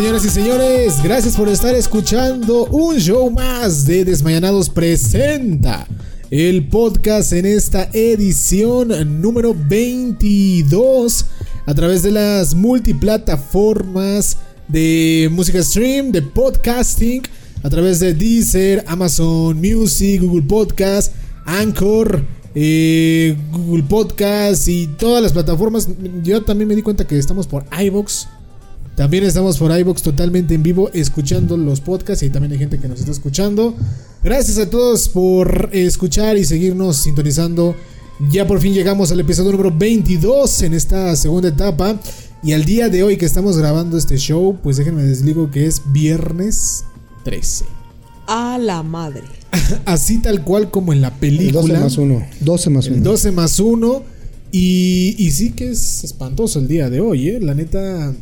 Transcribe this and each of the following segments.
Señoras y señores. Gracias por estar escuchando un show más de Desmayanados Presenta. El podcast en esta edición número 22 a través de las multiplataformas de música stream, de podcasting, a través de Deezer, Amazon Music, Google Podcast, Anchor, eh, Google Podcast y todas las plataformas. Yo también me di cuenta que estamos por iBox. También estamos por iBox totalmente en vivo escuchando los podcasts y también hay gente que nos está escuchando. Gracias a todos por escuchar y seguirnos sintonizando. Ya por fin llegamos al episodio número 22 en esta segunda etapa. Y al día de hoy que estamos grabando este show, pues déjenme les digo que es viernes 13. A la madre. Así tal cual como en la película. 12 más 1. 12 más 1. 12 más 1. Y, y sí que es espantoso el día de hoy, ¿eh? La neta,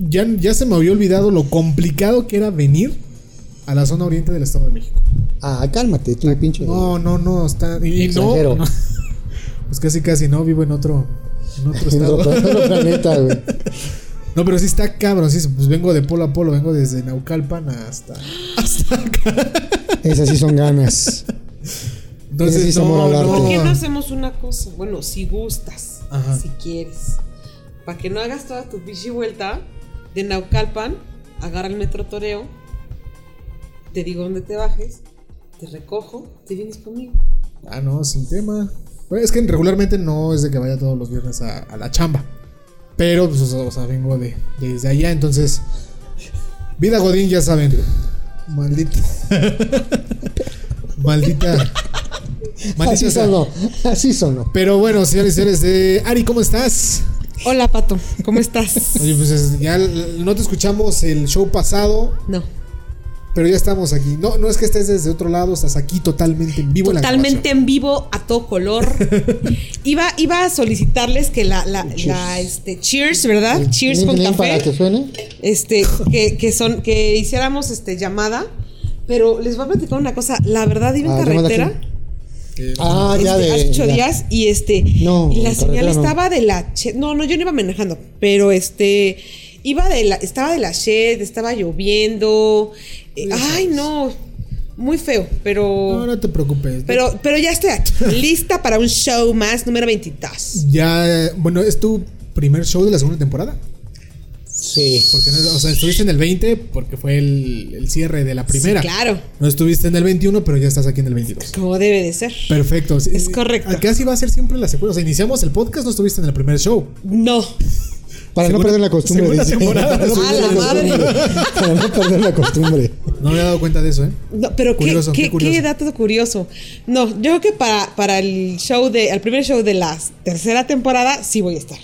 ya, ya se me había olvidado lo complicado que era venir a la zona oriente del Estado de México. Ah, cálmate, tú pinche. No, no, no, está. Y, y no, Extranjero. no. Pues casi, casi no, vivo en otro, en otro En estado. otro, en otro planeta, güey. No, pero sí está cabrón, sí, pues vengo de polo a polo, vengo desde Naucalpan hasta, hasta acá. Esas sí son ganas. Entonces, sí al arte. ¿Por qué no no. hacemos una cosa? Bueno, si gustas, Ajá. si quieres, para que no hagas toda tu bichi vuelta de Naucalpan, agarra el metro Toreo, te digo dónde te bajes, te recojo, te vienes conmigo. Ah, no, sin tema. Es que regularmente no es de que vaya todos los viernes a, a la chamba. Pero, pues, o sea, vengo de, desde allá, entonces. Vida Godín, ya saben. Maldita. Maldita. Maldita Así sonó. Así sonó. Pero bueno, señores y señores, de Ari, ¿cómo estás? Hola Pato, ¿cómo estás? Oye, pues es- ya no te escuchamos el show pasado, No, pero ya estamos aquí. No, no es que estés desde otro lado, estás aquí totalmente en vivo en la totalmente en vivo, a todo color. iba, iba a solicitarles que la, la, Cheers. la, este, cheers, ¿verdad? Cheers con café. para que suene. este, que, que son, que hiciéramos este llamada. Pero les voy a platicar una cosa. La verdad, iba en Ah, ¿llamada carretera. Ah, ya este, de. hace ocho ya. días y este. No, y la señal no. estaba de la. Che- No, no, yo no iba manejando. Pero este. Iba de la. Estaba de la shed, estaba lloviendo. eh, Ya ay, no. Muy feo, pero. no, no te preocupes. Pero, pero ya estoy aquí, lista para un show más número 22. Ya, bueno, es tu primer show de la segunda temporada. Sí. Porque no, o sea, estuviste en el 20 porque fue el, el cierre de la primera. Sí, claro, No estuviste en el 21, pero ya estás aquí en el 22. como debe de ser. Perfecto. sí, Es sí. correcto. Casi va a ser siempre la secuela. O sea, iniciamos el podcast, no estuviste en el primer show. No. Para no perder la costumbre. segunda temporada. Para no la costumbre. Para no perder la costumbre. No me había dado cuenta de eso, ¿eh? No, pero qué- Curioso, qué, qué curioso. qué dato curioso. No, yo creo que para, para el show de, el primer show de la tercera temporada sí voy a estar.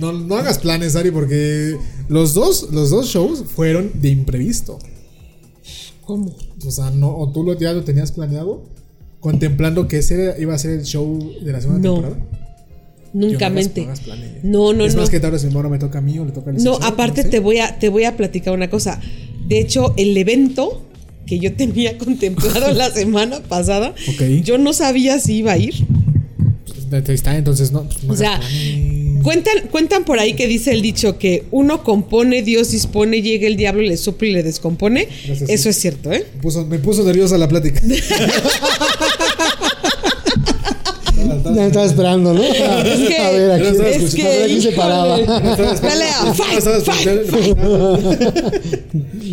No, no hagas planes, Ari, porque los dos, los dos shows fueron de imprevisto. ¿Cómo? O sea, no, o tú lo, ya lo tenías planeado, contemplando que ese iba a ser el show de la segunda No. temporada. Nunca no hagas- mente. no hagas. No, no, es no. más que ahora si ahora me toca a mí o le toca al No, aparte sé. te voy a te voy a platicar una cosa. De hecho, el evento que yo tenía contemplado la semana pasada, yo no sabía si iba a ir. Pues, está, entonces no. pues, no O sea. Cuentan, cuentan por ahí que dice el dicho que uno compone, Dios dispone, llega el diablo, le sopla y le descompone. Gracias, Eso sí. es cierto, ¿eh? Me puso, me puso nerviosa la plática. Ya estaba esperando, ¿no? Es que- a ver, aquí, es a ver que, aquí se paraba. Pelea, fight,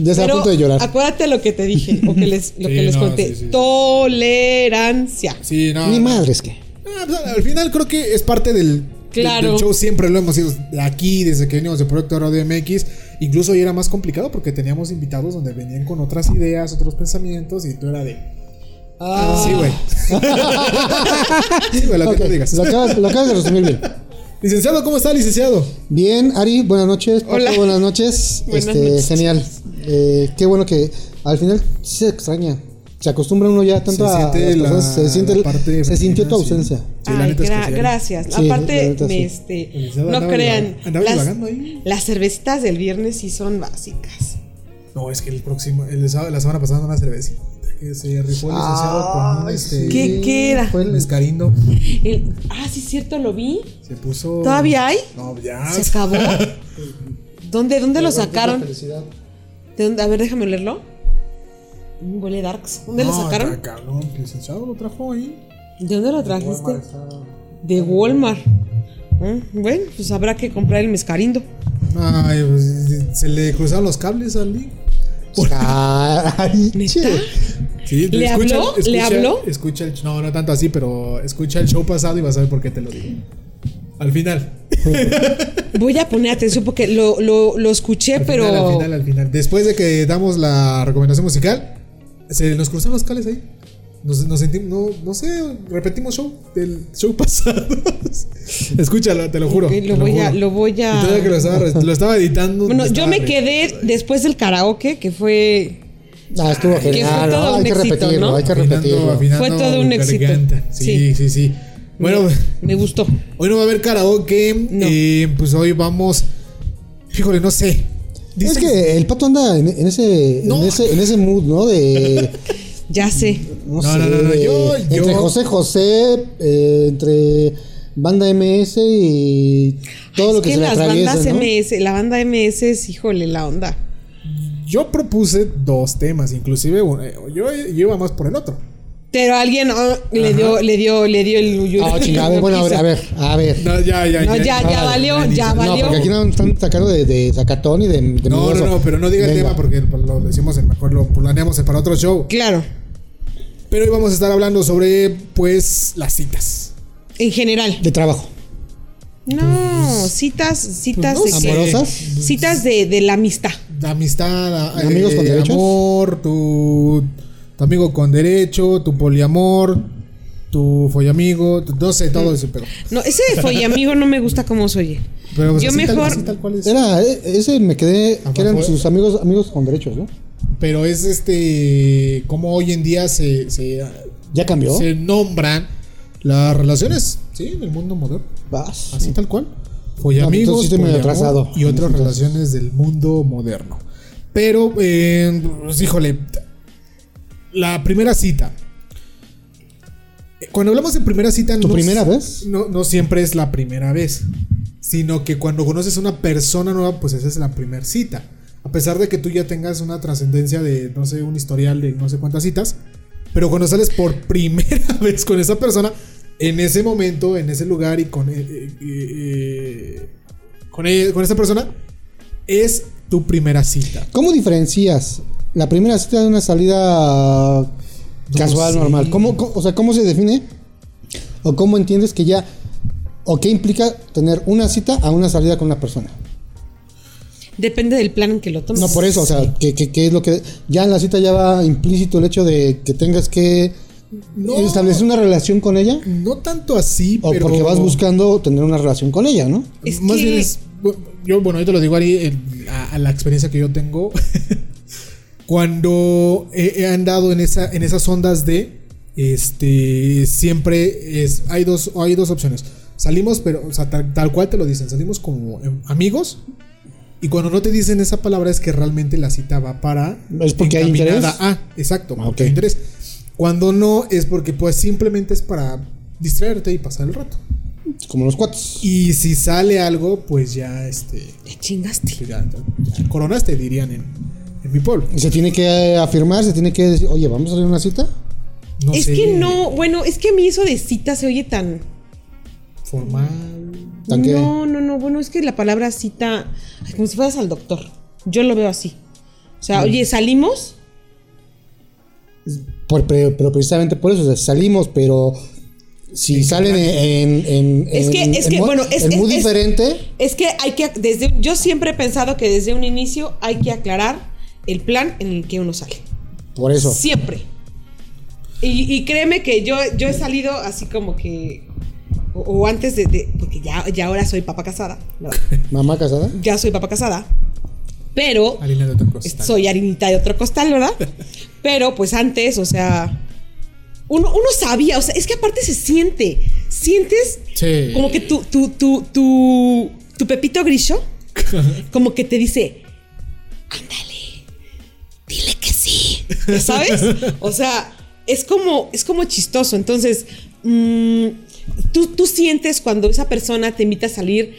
Ya está a punto de llorar. acuérdate lo que te dije, o que les, lo Sí, que les no, conté. sí, sí, sí. Tolerancia. Sí, no. Ni no. madres que. Ah, pues, al final creo que es parte del, Claro. del show. Siempre lo hemos ido aquí, desde que venimos de Proyecto Radio MX. Incluso hoy era más complicado porque teníamos invitados donde venían con otras ideas, otros pensamientos. Y tú era de. Ah. Sí, güey. sí, güey, lo que Ok, tú digas. Lo acabas, lo acabas de resumir bien. Licenciado, ¿cómo está, licenciado? Bien, Ari, buenas noches. Paco, Hola. buenas noches. Buenas este, noches. genial. Eh, qué bueno que al final sí se extraña. Se acostumbra uno ya tanto Se a siente las la- personas, se siente la parte se sintió tu ausencia. Sí, la Ay, es que gra- sí. gracias. Sí, la Aparte, neta me, sí. este, El licenciado no andaba crean, andaba las, ahí. las cervecitas del viernes sí son básicas. No, es que el próximo, el la semana pasada una cervecita que se rifó el licenciado con este. ¿Qué- qué era? Fue el- Mezcarindo. El- ah, sí, cierto, lo vi. Se puso. ¿Todavía hay? No, ya. Se acabó. ¿Dónde, dónde lo La sacaron? felicidad. ¿De dónde? A ver, déjame leerlo. Huele darks. ¿Dónde lo sacaron? está cabrón, el licenciado lo trajo ahí. ¿De dónde lo trajiste? De Walmart. Mm, Bueno, pues habrá que comprar el mezcarindo. Ay, pues, se le cruzaron los cables al link. Ay, che. Sí, ¿Le escucha- habló? ¿Le escucha- habló? Escucha el, no, no tanto así, pero escucha el show pasado y vas a ver por qué te lo digo. Al final. Voy a poner atención porque lo, lo, lo escuché, Al pero. final, al final, al final. Después de que damos la recomendación musical, se nos cruzaron los cables ahí. Nos, nos sentimos, no, no sé, repetimos show del show pasado. Escúchalo, te lo juro. Te lo, voy a, lo voy a. que lo estaba, lo estaba editando. Bueno, yo me quedé después del karaoke, que fue. Ah, estuvo fue genial. todo ¿no? un Hay que éxito, repetirlo, ¿no? hay que afinando- repetirlo. afinando Fue todo un éxito. Sí. sí, sí. Bueno, Me gustó. hoy no va a haber karaoke. No. eh, pues hoy vamos. Híjole, no sé. Es que el pato anda en, en ese, No. en ese en ese mood, ¿no? De Ya sé. no, No, sé, no, no, no, de- yo- entre yo- José José, eh, entre banda MS y todo es lo que, que se le las atraviesa, bandas ¿no? MS, la banda MS es, híjole, la onda. Yo propuse dos temas, inclusive eh, yo, yo iba más por el otro. Pero alguien ah, le dio, le dio, le dio el Ah, chingada, a ver, bueno, a ver, a ver, a ver. No, ya, ya, No, ya, ya valió, ya No, valió. porque aquí no están sacando de, de Zacatón y de, de No, no, no, pero no diga el tema porque pues, lo decimos en mejor lo planeamos para otro show. Claro, Pero hoy vamos a estar hablando sobre, pues, las citas. en general. De trabajo. No, citas, citas pues, no de? ¿Amorosas? Citas de, de la amistad. La amistad, eh, ¿Amigos con derechos? amor, tu, tu amigo con derecho, tu poliamor, tu follamigo, tu- no sé, todo eso, pero. No, ese de follamigo no me gusta cómo se oye. pero pues, Yo así tal- mejor- así tal cual es. Era, eh, ese me quedé, que eran sus amigos amigos con derechos, ¿no? Pero es este. Como hoy en día se, se, ¿Ya cambió? se nombran las relaciones, ¿sí? En el mundo moderno. Vas. Así tal cual. No, Follamigos, poliamor atrasado. y otras Entonces. relaciones del mundo moderno. Pero, eh, pues, híjole, la primera cita. Cuando hablamos de primera cita, ¿Tu no, primera vez? No, no siempre es la primera vez, sino que cuando conoces a una persona nueva, pues esa es la primera cita. A pesar de que tú ya tengas una trascendencia de, no sé, un historial de no sé cuántas citas, pero cuando sales por primera vez con esa persona, en ese momento, en ese lugar y con, eh, eh, eh, con, e- con esa persona, es tu primera cita. ¿Cómo diferencias la primera cita de una salida casual, sé. normal? ¿Cómo, cómo- o sea, ¿cómo se define? ¿O cómo entiendes que ya... ¿O qué implica tener una cita a una salida con una persona? Depende del plan en que lo tomes. No, por eso, o sea, ¿qué, qué, qué es lo que... Ya en la cita ya va implícito el hecho de que tengas que No. establecer una relación con ella. No tanto así, O pero... porque vas buscando tener una relación con ella, ¿no? Es Más que- bien es. Yo, bueno, ahí te lo digo, Ari, el- a, a la experiencia que yo tengo. cuando he, he andado en, esa, en esas ondas de. Este. Siempre es. Hay dos, hay dos opciones. Salimos, pero. O sea, tal, tal cual te lo dicen. Salimos como amigos. Y cuando no te dicen esa palabra es que realmente la cita va para. ¿Es porque hay interés? exacto, Ah, hay interés. Cuando no, es porque pues simplemente es para distraerte y pasar el rato. Como los cuates. Y si sale algo, pues ya este. Te chingaste. pues ya, ya coronaste, dirían en, en mi pueblo. Se tiene que afirmar, se tiene que decir, oye, ¿vamos a hacer una cita? No es sé, que no, bueno, es que a mí eso de cita se oye tan. Formal. ¿Tan qué? No, no, no, bueno, es que la palabra cita, ay, como si fueras al doctor. Yo lo veo así. O sea, oye, salimos. Por- pero, pero precisamente por eso, o sea, salimos, pero si ¿En qué salen en, en, Es que- en- es que, bueno, es- es- muy es- diferente, Es que hay que, desde, yo siempre he pensado que desde un inicio hay que aclarar el plan en el que uno sale. por eso. Siempre. Y, y créeme que yo, yo he salido así como que. O, o antes de, de- Porque ya, ya ahora soy papá casada. ¿verdad? Mamá casada. Ya soy papá casada. Pero. Harina de otra cosa. Soy harinita de otro costal, ¿verdad? Pero pues antes, o sea. Uno, uno sabía, o sea, es que aparte se siente. Sientes Sí. como que tu, tu, tu, tu, tu Pepito Grillo, como que te dice, ándale, ¿sabes? O sea, es como, es como chistoso. Entonces, mm, tú, tú sientes cuando esa persona te invita a salir,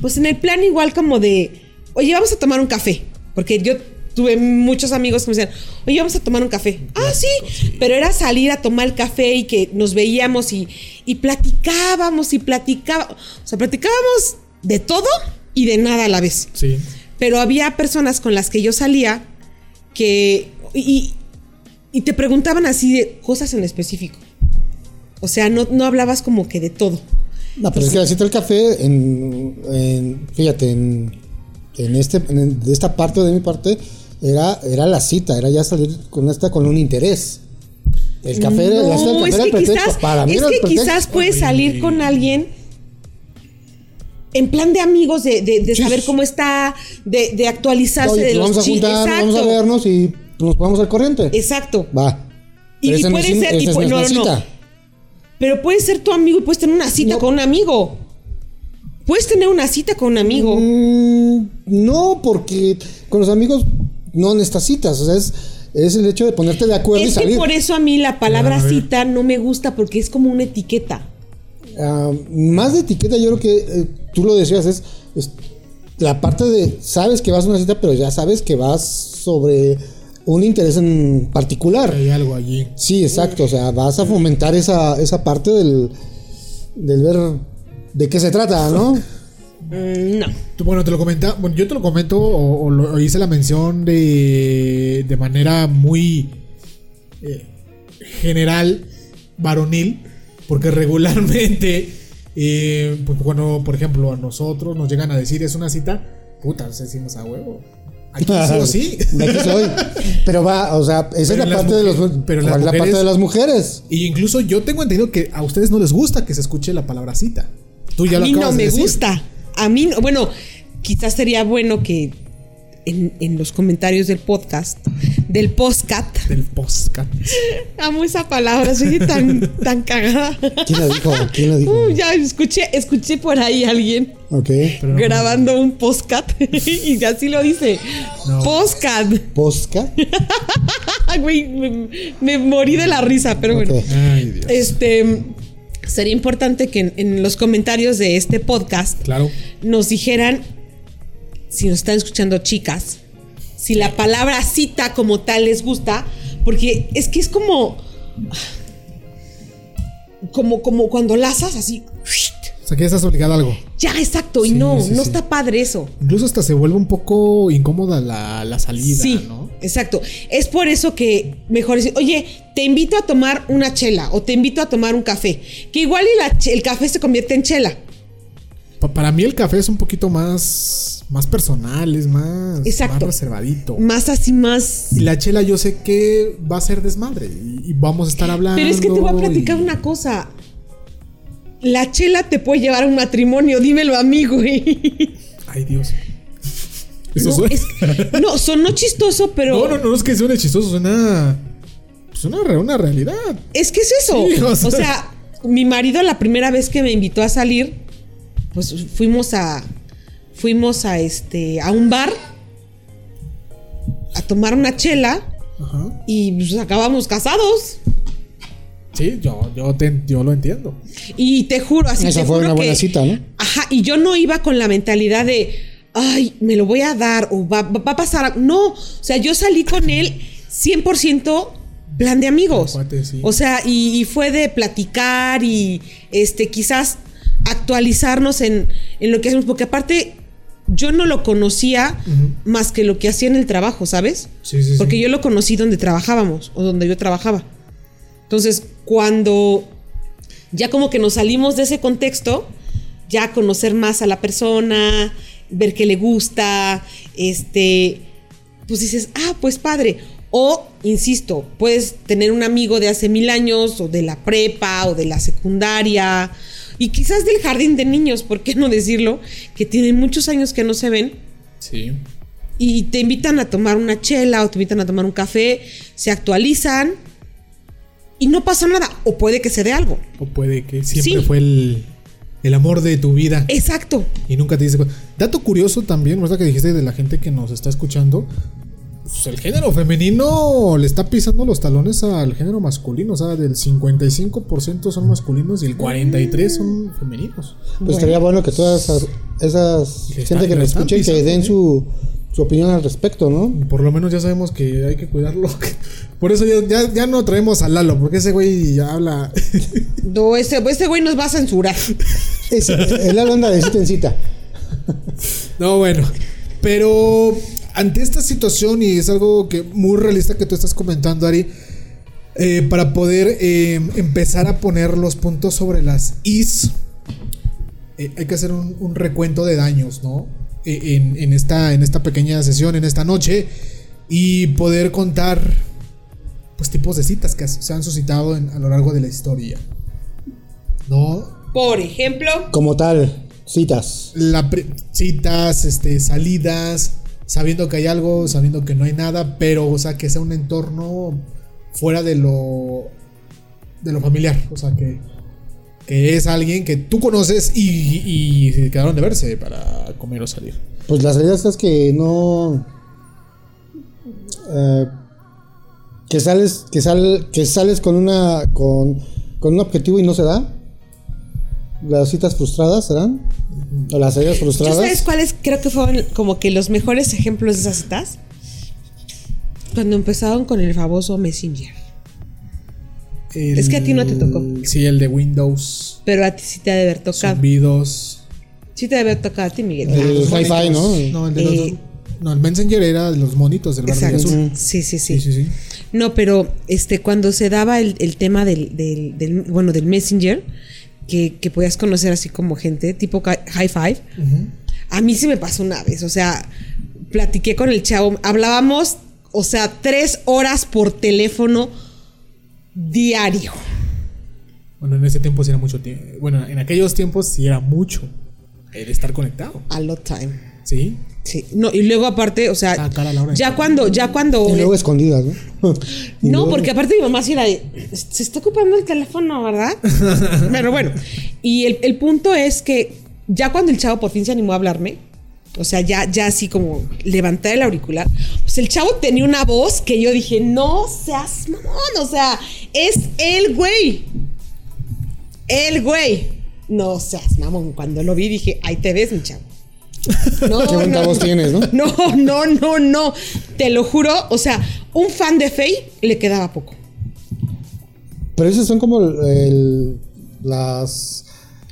pues en el plan igual como de, oye, vamos a tomar un café. Porque yo tuve muchos amigos que me decían, oye, vamos a tomar un café. Ah, sí. Pero era salir a tomar el café y que nos veíamos y, y platicábamos y platicábamos. O sea, platicábamos de todo y de nada a la vez. Sí. Pero había personas con las que yo salía que. Y, y te preguntaban así de cosas en específico. O sea, no, no hablabas como que de todo. No, pero es que la cita del café, en, en- fíjate, en, en este, en- de esta parte de mi parte, era, era la cita, era ya salir con esta con un interés. El café, era- la cita del No, café es era el que pretexto. quizás, Para mí es era el que pretexto. quizás puedes salir con alguien en plan de amigos, de, de- de saber cómo está, de, de actualizarse Oye, de pues los vamos a juntar, Exacto. vamos a vernos y nos ponemos al corriente. Exacto. Va. Y- y puede es- ser, y no, no, cita. Pero puedes ser tu amigo y puedes tener una cita No. con un amigo. Puedes tener una cita con un amigo. Mm, no, porque con los amigos no necesitas. O sea, es, es el hecho de ponerte de acuerdo y es que salir. por eso a mí la palabra cita no me gusta porque es como una etiqueta. Ah, más de etiqueta, yo creo que eh, tú lo decías, es, es la parte de sabes que vas a una cita, pero ya sabes que vas sobre un interés en particular. Hay algo allí. Sí, exacto. O sea, vas a fomentar esa, esa parte del, del ver de qué se trata, ¿no? Mm, no. Tú, Bueno, te lo comenta, bueno, yo te lo comento o, o lo- o hice la mención de, de manera muy eh, general, varonil, porque regularmente, eh, pues cuando, por ejemplo, a nosotros nos llegan a decir es una cita, puta, nos decimos a huevo. Aquí sí o sí. Aquí soy. Pero va, o sea, esa Pero es la parte de los mujeres- pero las ¿cuál es la parte mujeres- de las mujeres. Y incluso yo tengo entendido que a ustedes no les gusta que se escuche la palabra cita. Tú ya a lo mí no acabas de me decir. gusta. A mí, no- bueno, quizás sería bueno que en, en los comentarios del podcast, del postcat, Del postcat. amo esa palabra, soy tan, tan cagada. ¿Quién la dijo? ¿Quién la dijo? Uh, ya escuché, escuché por ahí a alguien Ok. Pero no- grabando un postcat y así lo dice. No. Postcat. Posca. Ah, Güey, me, me morí de la risa, pero bueno. Ay, Dios. Este sería importante que en, en los comentarios de este podcast Claro. nos dijeran si nos están escuchando chicas, si la palabra cita como tal les gusta, porque es que es como como como cuando lazas así. O sea, que ya estás obligado a algo. Ya, exacto, y no, sí, no sí. está padre eso. Incluso hasta se vuelve un poco incómoda la, la salida, Sí, ¿no? exacto. Es por eso que mejor decir, oye, te invito a tomar una chela o te invito a tomar un café. Que igual y la ch- el café se convierte en chela. Pa- para mí el café es un poquito más, más personal, es más, Exacto. más reservadito. Más así, más... Y la chela yo sé que va a ser desmadre y, vamos a estar hablando. Pero es que te voy a platicar y- una cosa. La chela te puede llevar a un matrimonio, dímelo a mí, güey. Ay, Dios. Eso No, suena- es- no, sonó chistoso, pero no, no, no es que suene chistoso, suena. Suena una realidad. es que es eso. Sí, o sea... mi marido la primera vez que me invitó a salir, pues fuimos a fuimos a este a un bar a tomar una chela Ajá. y pues acabamos casados. Sí, yo, yo, te- yo lo entiendo. Y te juro, así Esa te fue juro una buena que- cita, ¿no? Ajá, y yo no iba con la mentalidad de, ay, me lo voy a dar o va, va a pasar. a-". No, o sea, yo salí con él 100% plan de amigos. Cuate, sí. O sea, y, y fue de platicar y este quizás actualizarnos en, en lo que hacemos, porque aparte yo no lo conocía más que lo que hacía en el trabajo, ¿sabes? Sí, sí, sí. Porque yo lo conocí donde trabajábamos o donde yo trabajaba. Entonces, cuando ya como que nos salimos de ese contexto, ya conocer más a la persona, ver qué le gusta, este, pues dices, ah, pues padre. O, insisto, puedes tener un amigo de hace mil años, o de la prepa, o de la secundaria, y quizás del jardín de niños, ¿por qué no decirlo? Que tienen muchos años que no se ven, Sí. y te invitan a tomar una chela o te invitan a tomar un café, se actualizan y no pasa nada. O puede que se dé algo. O puede que siempre Sí. fue el, el amor de tu vida. Exacto. Y nunca te dice. Dato curioso también, ¿verdad? Que dijiste de la gente que nos está escuchando. Pues el género femenino le está pisando los talones al género masculino. O sea, del 55% son masculinos y el 43% son femeninos. Pues estaría bueno que todas esas esas Que gente que nos escuche que pisando, den ¿eh? su, su opinión al respecto, ¿no? Por lo menos ya sabemos que hay que cuidarlo. Por eso ya, ya, ya no traemos a Lalo, porque ese güey ya habla. No, ese, ese güey nos va a censurar. Es, el Lalo anda de cita en cita. No, bueno. Pero ante esta situación, y es algo que muy realista que tú estás comentando, Ari, eh, para poder eh, empezar a poner los puntos sobre las is, eh, hay que hacer un, un recuento de daños, ¿no? Eh, En, en esta, en esta pequeña sesión, en esta noche, y poder contar, pues, tipos de citas que se han suscitado en- a lo largo de la historia. ¿No? Por ejemplo, Como tal, citas. la citas, este, salidas, sabiendo que hay algo, sabiendo que no hay nada, pero, o sea, que sea un entorno fuera de lo de lo familiar, o sea, que, que es alguien que tú conoces y, y se quedaron de verse para comer o salir. Pues la realidad es que no. eh, que sales, que sal, que sales con una. Con, con un objetivo y no se da. Las citas frustradas serán. O las salidas ¿tú frustradas. sabes cuáles creo que fueron como que los mejores ejemplos de esas citas? Cuando empezaron con el famoso Messenger. Es que a ti no te tocó. Sí, el de Windows, Pero a ti sí te ha de haber tocado. zumbidos. Sí te ha de haber tocado a ti, Miguel. El monitos. ¿no? No, el de Eh, los, no, el Messenger era de los monitos del barrio azul. Sí, sí, sí. Sí, sí, sí. No, pero este, cuando se daba el, el tema del, del, del- bueno, del Messenger, que, que podías conocer así como gente, tipo high five, a mí sí me pasó una vez. O sea, platiqué con el chavo, hablábamos, o sea, tres horas por teléfono diario. Bueno, en ese tiempo sí era mucho tiempo. Bueno, en aquellos tiempos sí era mucho el estar conectado. A lot time. ¿Sí? Sí. No, y luego aparte, o sea, ya cuando, ya cuando. Y luego escondidas, ¿no? Y No, luego- porque aparte mi mamá sí era de, se está ocupando el teléfono, ¿verdad? Pero bueno, y el, el punto es que ya cuando el chavo por fin se animó a hablarme, o sea, ya, ya así como levantar el auricular, pues el chavo tenía una voz que yo dije, no seas mamón, o sea, es el güey. El güey. No seas mamón. Cuando lo vi dije, ahí te ves, mi chavo. No, Qué no. voz tienes, ¿no? No, no, no, no. Te lo juro. O sea, un fan de Faye le quedaba poco. Pero esas son como el- las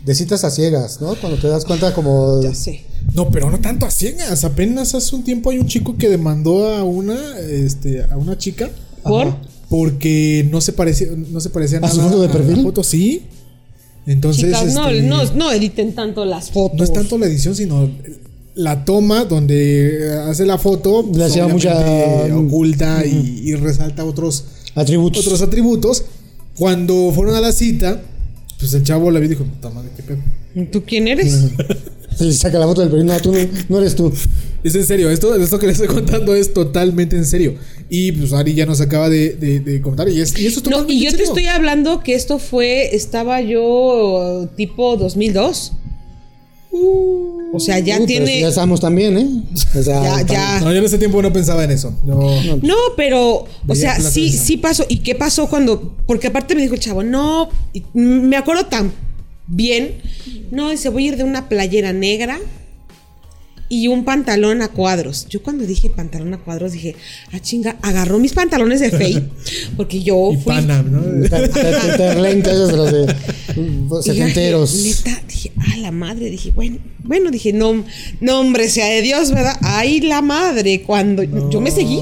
de citas a ciegas, ¿no? Cuando te das cuenta como... Ya sé. No, pero no tanto a ciegas. Apenas hace un tiempo hay un chico que demandó a una, este, a una chica ¿Por? porque no se parecía, no se parecía ¿A nada su foto de perfil? la foto, sí. Entonces, Chicas, no, este, no, no editen tanto las fotos. no es tanto la edición, sino la toma donde hace la foto, Le hacía mucha- obviamente oculta y, y resalta otros Atributos. otros atributos. Cuando fueron a la cita, pues el chavo le vio y dijo, puta madre, qué pedo. ¿Tú quién eres? Sí, saca la foto del perfil. No, tú no, no eres tú. Es en serio, esto, esto que les estoy contando es totalmente en serio. Y pues Ari ya nos acaba de, de- de comentar. Y, es, y eso es No, totalmente y yo te serio. estoy hablando que esto fue, estaba yo tipo 2002. O sea, ya pero tiene... Ya estamos también, ¿eh? O sea, Ya. No, yo en ese tiempo no pensaba en eso. Yo- No, pero, o sea, sí, sí pasó. ¿Y qué pasó cuando? Porque aparte me dijo el chavo, no, y me acuerdo tan bien. No, dice, voy a ir de una playera negra y un pantalón a cuadros. Yo cuando dije pantalón a cuadros dije, ah, chinga, agarró mis pantalones de Fey, porque yo y fui. Panam, ¿no? Los de yo setenteros. dije, neta, dije, ah, la madre, dije, bueno, bueno, dije, no, no, hombre, sea de Dios, ¿verdad? Ay, la madre, cuando yo me seguí.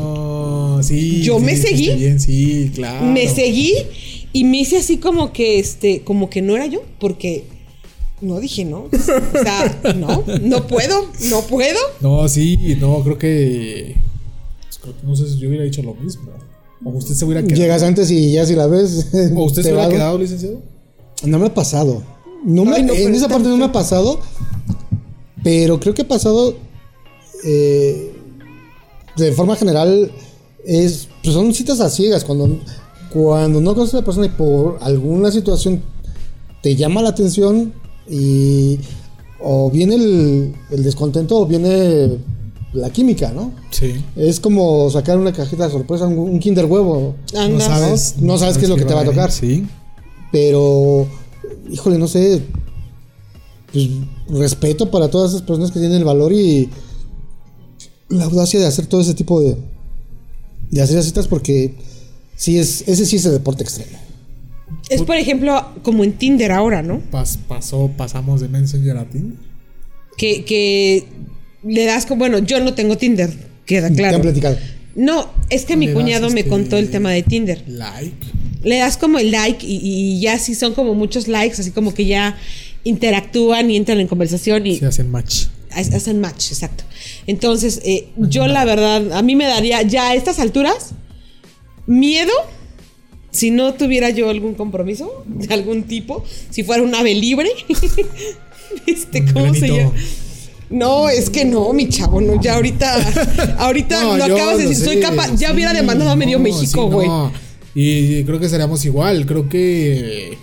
Sí. Yo sí, me seguí. Bien, sí, claro. me seguí y me hice así como que este como que no era yo porque no dije no o sea no no puedo no puedo No, sí, no, creo que. pues, creo no sé si yo hubiera dicho lo mismo. O usted se hubiera quedado. Llegas antes y ya si la ves. ¿O usted te se hubiera va- quedado, licenciado? No me ha pasado. No me- Ay, no, en esa parte no me ha pasado. Pero creo que ha pasado. eh, de forma general. Es, pues son citas a ciegas. Cuando, cuando no conoces a la persona y por alguna situación te llama la atención. Y. O viene el, el descontento o viene la química, ¿no? Sí. Es como sacar una cajita de sorpresa, un, un Kinder huevo. No Anda. sabes. No sabes qué es lo que te va a tocar. Sí. Pero, híjole, no sé. pues, respeto para todas esas personas que tienen el valor y la audacia de hacer todo ese tipo de, de hacer citas porque sí es, ese sí es el deporte extremo. Es por ejemplo como en Tinder ahora, ¿no? Pas- pasó, pasamos de Messenger a Tinder. Que, que le das como, bueno, yo no tengo Tinder, queda Te han claro. platicado. No, es que mi cuñado me este, contó el tema de Tinder. Like. Le das como el like y, y ya sí son como muchos likes, así como que ya interactúan y entran en conversación y Se hacen match. ha- hacen match, exacto. Entonces, eh, yo la verdad, a mí me daría ya a estas alturas miedo si no tuviera yo algún compromiso de algún tipo, si fuera un ave libre. este, ¿cómo se llama? No, es que no, mi chavo, no, ya ahorita, ahorita No, lo acabas de decir, soy capaz, ya sí, hubiera demandado a medio no, México, sí, güey. no. Y creo que seríamos igual. Creo que.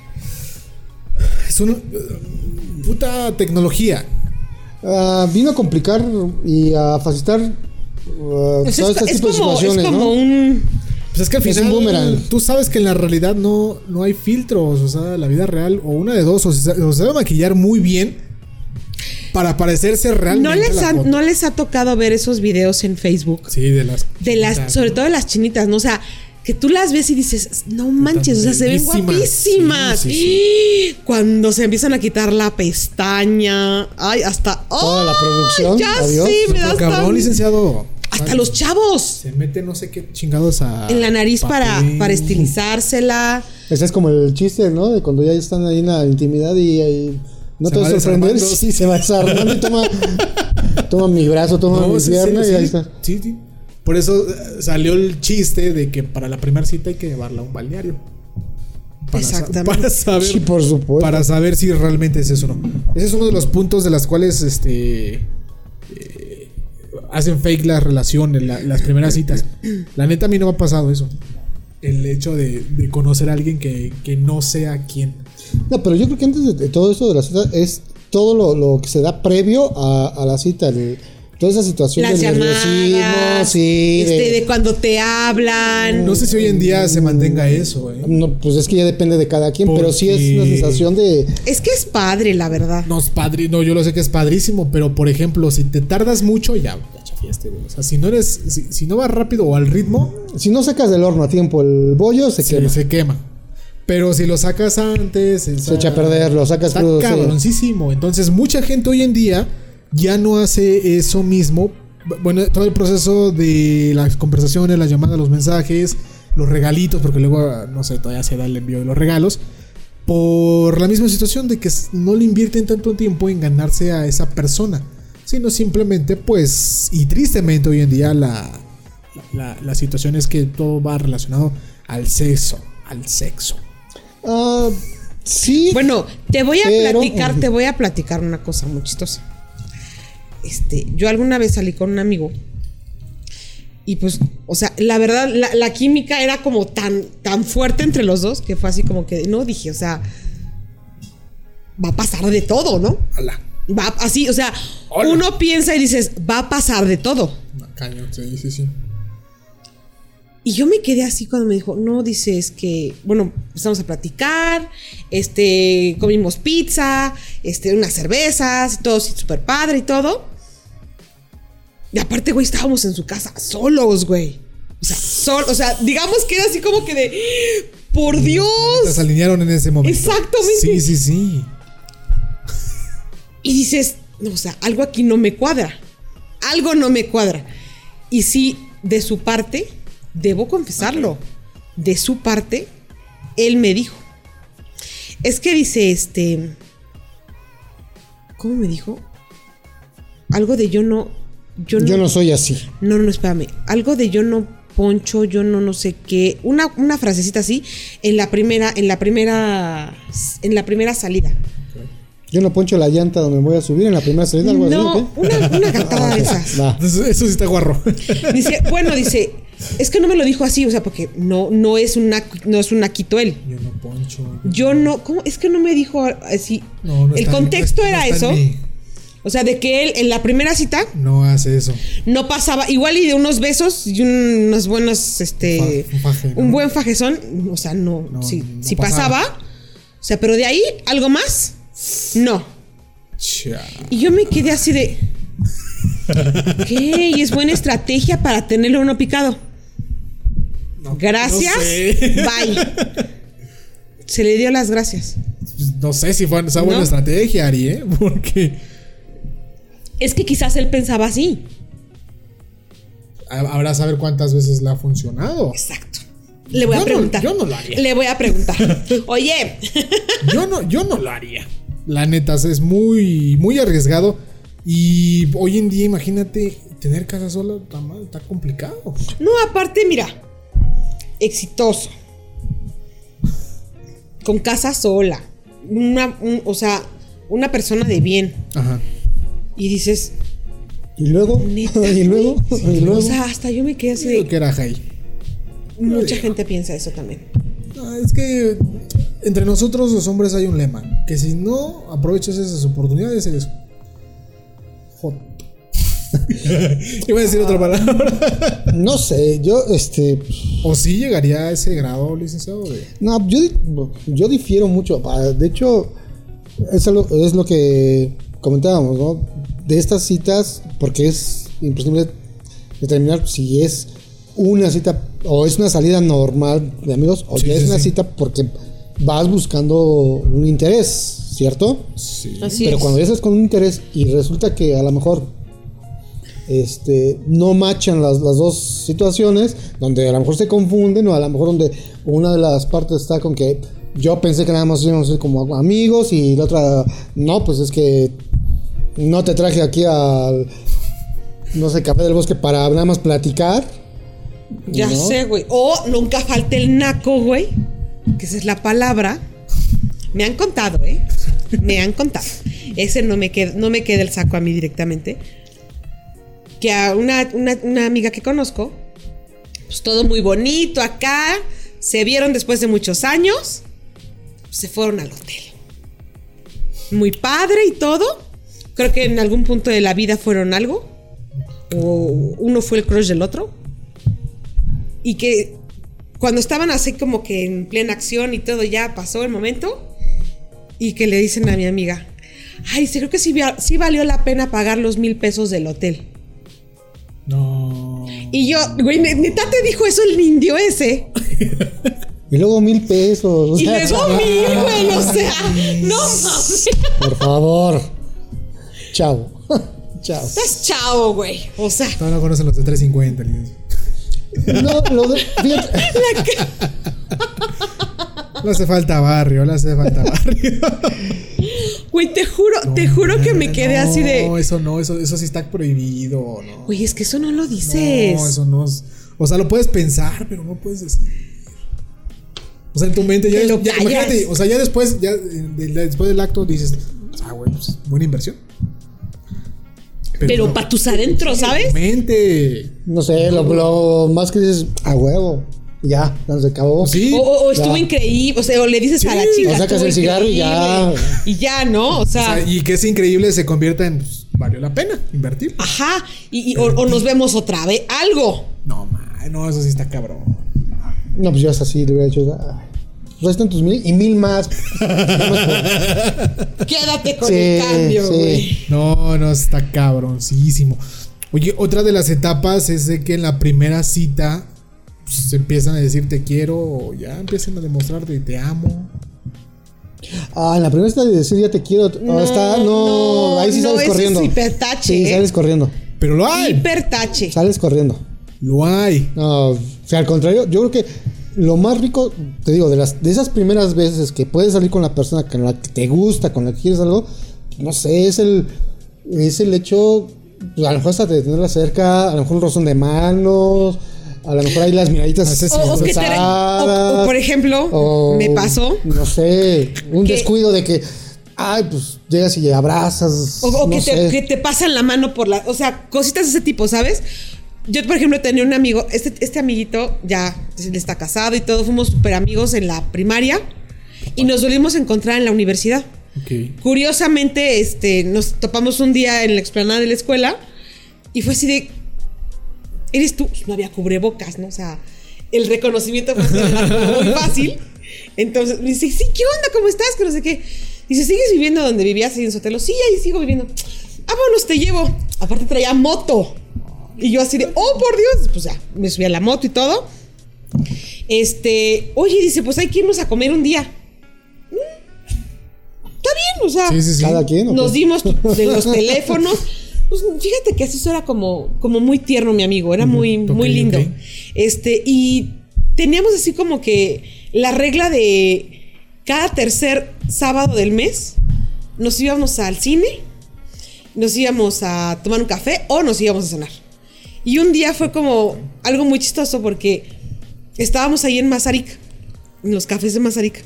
Es una. Puta tecnología. Ah, vino a complicar y a facilitar todo es, este es tipo de como, es situaciones, como ¿no? un Pues es que al Es final. un boomerang. Tú sabes que en la realidad no, no hay filtros. O sea, la vida real, o una de dos, o se, o se sabe maquillar muy bien para parecerse realmente. ¿No les, a la han- foto. ¿No les ha tocado ver esos videos en Facebook? Sí, de las. De las, sobre todo de las chinitas, ¿no? O sea, que tú las ves y dices, no manches, o sea, se ven guapísimas. Sí, sí, Cuando se empiezan a quitar la pestaña, ay, hasta. Toda la producción, Ya adiós. sí, me da hasta, licenciado. Hasta los chavos Se mete no sé qué chingados a. en la nariz para, para estilizársela. Ese es como el chiste, ¿no? De cuando ya están ahí en la intimidad y, y no Se te va vas a sorprender. Sí, se va desarmando y toma, toma mi brazo, toma No, mi sí, pierna sí, y ahí sí. está. Sí, sí. Por eso eh, salió el chiste de que para la primera cita hay que llevarla a un balneario. Para sa- Exactamente. Para saber, Sí, por supuesto. para saber si realmente es eso o no. Ese es uno de los puntos de las cuales este eh, hacen fake las relaciones, la- las primeras citas. La neta a mí no me ha pasado eso. El hecho de, de conocer a alguien que, que no sea quién. No, pero yo creo que antes de, de todo esto de la cita es todo lo, lo que se da previo a, a la cita. el- toda esa situación Las del nerviosismo, llamadas, sí. este, de- de cuando te hablan. No sé si hoy en día se mantenga eso, eh. no, pues es que ya depende de cada quien, pero sí es una Porque- sensación de. Es que es padre, la verdad. No, es padre, no, yo lo sé que es padrísimo, pero por ejemplo, si te tardas mucho, ya, güey. O sea, si no eres, si, si no vas rápido o al ritmo, Si no sacas del horno a tiempo el bollo, se quema. se quema. Pero si lo sacas antes, Se echa a perder, lo sacas está crudo, sí. cabroncísimo. Entonces, mucha gente hoy en día ya no hace eso mismo. Bueno, todo el proceso de las conversaciones, las llamadas, los mensajes, los regalitos, porque luego, no sé, todavía se da el envío de los regalos. Por la misma situación de que no le invierten tanto tiempo en ganarse a esa persona, sino simplemente, pues, y tristemente hoy en día la, la, la situación es que todo va relacionado al sexo, al sexo. Ah, sí. Bueno, te voy a Pero- platicar, te voy a platicar una cosa muy chistosa. Este, yo alguna vez salí con un amigo y pues, o sea, la verdad, la, la química era como tan, tan fuerte entre los dos que fue así como que, no, dije, o sea, va a pasar de todo, ¿no? Ala. Va así, o sea, Hola. uno piensa y dices, va a pasar de todo. Cañón, sí, sí, sí. Y yo me quedé así cuando me dijo, no, dice, es que, bueno, empezamos a platicar, este, comimos pizza, este, unas cervezas, todo súper padre y todo. Y aparte, güey, estábamos en su casa solos, güey. O sea, sol, o sea, digamos que era así como que de, por Dios. Se alinearon en ese momento. Exactamente. Sí, sí, sí. Y dices, no, o sea, algo aquí no me cuadra. Algo no me cuadra. Y sí, de su parte, debo confesarlo, de su parte, él me dijo. Es que dice, este... ¿Cómo me dijo? Algo de yo no... Yo no, Yo no soy así. no, no, espérame. Algo de yo no poncho, yo no no sé qué. Una, una frasecita así en la primera, en la primera, en la primera salida. Yo no poncho la llanta donde me voy a subir en la primera salida, algo No, así. ¿o qué? una, una cantada de esas. Entonces, eso sí está guarro. Dice, bueno, dice, es que no me lo dijo así, o sea, porque no, no es una, no es una quito él. Yo no poncho. Yo no, ¿cómo? Es que no me dijo así. No, no El está contexto no era eso. O sea, de que él en la primera cita No hace eso. no pasaba, igual y de unos besos y unos buenos, este, un faje, ¿no? un buen fajezón, o sea, no, No, si, no si pasaba. pasaba. o sea, pero de ahí, algo más, no. Y yo me quedé así de. ¿Qué? Y es buena estrategia para tenerlo uno picado. Gracias. no sé. Bye. Se le dio las gracias. No sé si fue esa buena No. estrategia, Ari, ¿eh? Porque Es que quizás él pensaba así. ha- habrá saber cuántas veces le ha funcionado. Exacto. Le voy Yo a preguntar. yo no lo haría. Le voy a preguntar. Oye, Yo no, yo no lo haría. La neta, es muy, muy arriesgado. Y hoy en día, imagínate, tener casa sola está, mal, está complicado. no, aparte, mira, exitoso. Con casa sola. Una, un- o sea, una persona de bien. Ajá. Y dices, Y luego, Neta, y luego, y luego. o sea, hasta yo me quedé así de. que era Jai. Mucha gente piensa eso también. No, es que entre nosotros los hombres hay un lema. Que si no aprovechas esas oportunidades, eres joto. Iba a decir otra palabra. no sé, yo, este. o sí llegaría a ese grado, licenciado. De... No, yo, yo difiero mucho. Ah, De hecho, es lo, es lo que comentábamos, ¿no? De estas citas, porque es imposible determinar si es una cita o es una salida normal de amigos o Sí, ya sí, es una sí. cita porque vas buscando un interés, ¿cierto? Sí. Así Pero es. cuando ya estás con un interés y resulta que a lo mejor este, no machan las, las dos situaciones, donde a lo mejor se confunden o a lo mejor donde una de las partes está con que yo pensé que nada más íbamos a ser como amigos y la otra no, pues es que no te traje aquí al, no sé, café del bosque para nada más platicar. Ya ¿no? sé, güey. O nunca falte el naco, güey. Que esa es la palabra. Me han contado, ¿eh? Me han contado. Ese no me queda, no me queda el saco a mí directamente. Que a una, una- una amiga que conozco, pues todo muy bonito acá. Se vieron después de muchos años. Se fueron al hotel. Muy padre y todo. Creo que en algún punto de la vida fueron algo. O uno fue el crush del otro y que cuando estaban así como que en plena acción y todo ya pasó el momento y que le dicen a mi amiga, ay, creo que sí, sí valió la pena pagar los mil pesos del hotel. No. Y yo, güey, ne- neta te dijo eso el indio ese. Y luego mil pesos. o Y luego mil, güey, o sea, no mames. Por favor. Chao. Chao. Estás chavo, güey. O sea, No, no conocen los de 350. No, lo de, fíjate, Le hace falta barrio, le hace falta barrio. güey, te juro, te juro que me quedé así No, de, eso no, eso, eso sí está prohibido, ¿no? güey, es que eso no lo dices. No, eso no es. O sea, lo puedes pensar, pero no puedes decir. O sea, en tu mente ya, imagínate, o sea, ya después, ya de- de- después del acto dices, ah, güey, pues buena inversión. Pero no, para tus adentros, ¿sabes? mente. no sé, lo, lo más que dices, a huevo. Ya, se acabó. Sí. O, o- o estuvo Ya. increíble, o sea, o le dices a la Sí. chica. O sacas el cigarro y ya. Y ya, ¿no? O O sea, y que es increíble se convierta en, pues, valió la pena invertir. ajá. Y, y- o, o nos vemos otra vez. Algo. No, ma, no, eso sí está cabrón. No, pues yo hasta así le hubiera dicho, ah, restan tus mil y mil más. Quédate con Sí, el cambio, sí. güey. No, no, está cabroncísimo. Oye, otra de las etapas es de que en la primera cita pues, empiezan a decir te quiero o ya empiezan a demostrarte te amo. Ah, en la primera está de decir ya te quiero. No, está, no, no, ahí sí no, sales corriendo. es hipertache, Sí, ¿eh? sales corriendo. Pero lo hay. Hipertache. Sales corriendo. Lo hay. No, o sea, al contrario, yo creo que lo más rico, te digo, de las de esas primeras veces que puedes salir con la persona con la que te gusta, con la que quieres algo, no sé, es el es el hecho, pues, a lo mejor hasta de tenerla cerca, a lo mejor un rozón de manos, a lo mejor hay las miraditas Haces O, o que te- cruzadas, o- o, por ejemplo, o, me pasó. no sé, un Que- descuido de que, ay, pues llegas y abrazas, O, o no que, sé. te, que te pasan la mano por la. O sea, cositas de ese tipo, ¿sabes? Yo, por ejemplo, tenía un amigo. Este, este amiguito ya está casado y todo. Fuimos súper amigos en la primaria. Y nos volvimos a encontrar en la universidad. Curiosamente, este, nos topamos un día en la explanada de la escuela. Y fue así de. Eres tú. No había cubrebocas, ¿no? O sea, el reconocimiento fue muy fácil. Entonces me dice, sí, ¿qué onda? ¿Cómo estás? Que no sé qué. Dice, ¿sigues viviendo donde vivías ahí en Sotelo? Sí, ahí sigo viviendo. Vámonos, te llevo. Aparte traía moto. Y yo así de, oh, por Dios. Pues ya, me subí a la moto y todo. Este, oye, dice, pues hay que irnos a comer un día. Mm, Está bien, o sea. Sí, sí, sí. Cada quien. ¿o Nos dimos de los teléfonos. Pues fíjate que eso era como, como muy tierno, mi amigo. Era muy, muy lindo. Este, y teníamos así como que la regla de cada tercer sábado del mes nos íbamos al cine, nos íbamos a tomar un café o nos íbamos a cenar. Y un día fue como algo muy chistoso porque estábamos ahí en Mazarik, en los cafés de Mazarik,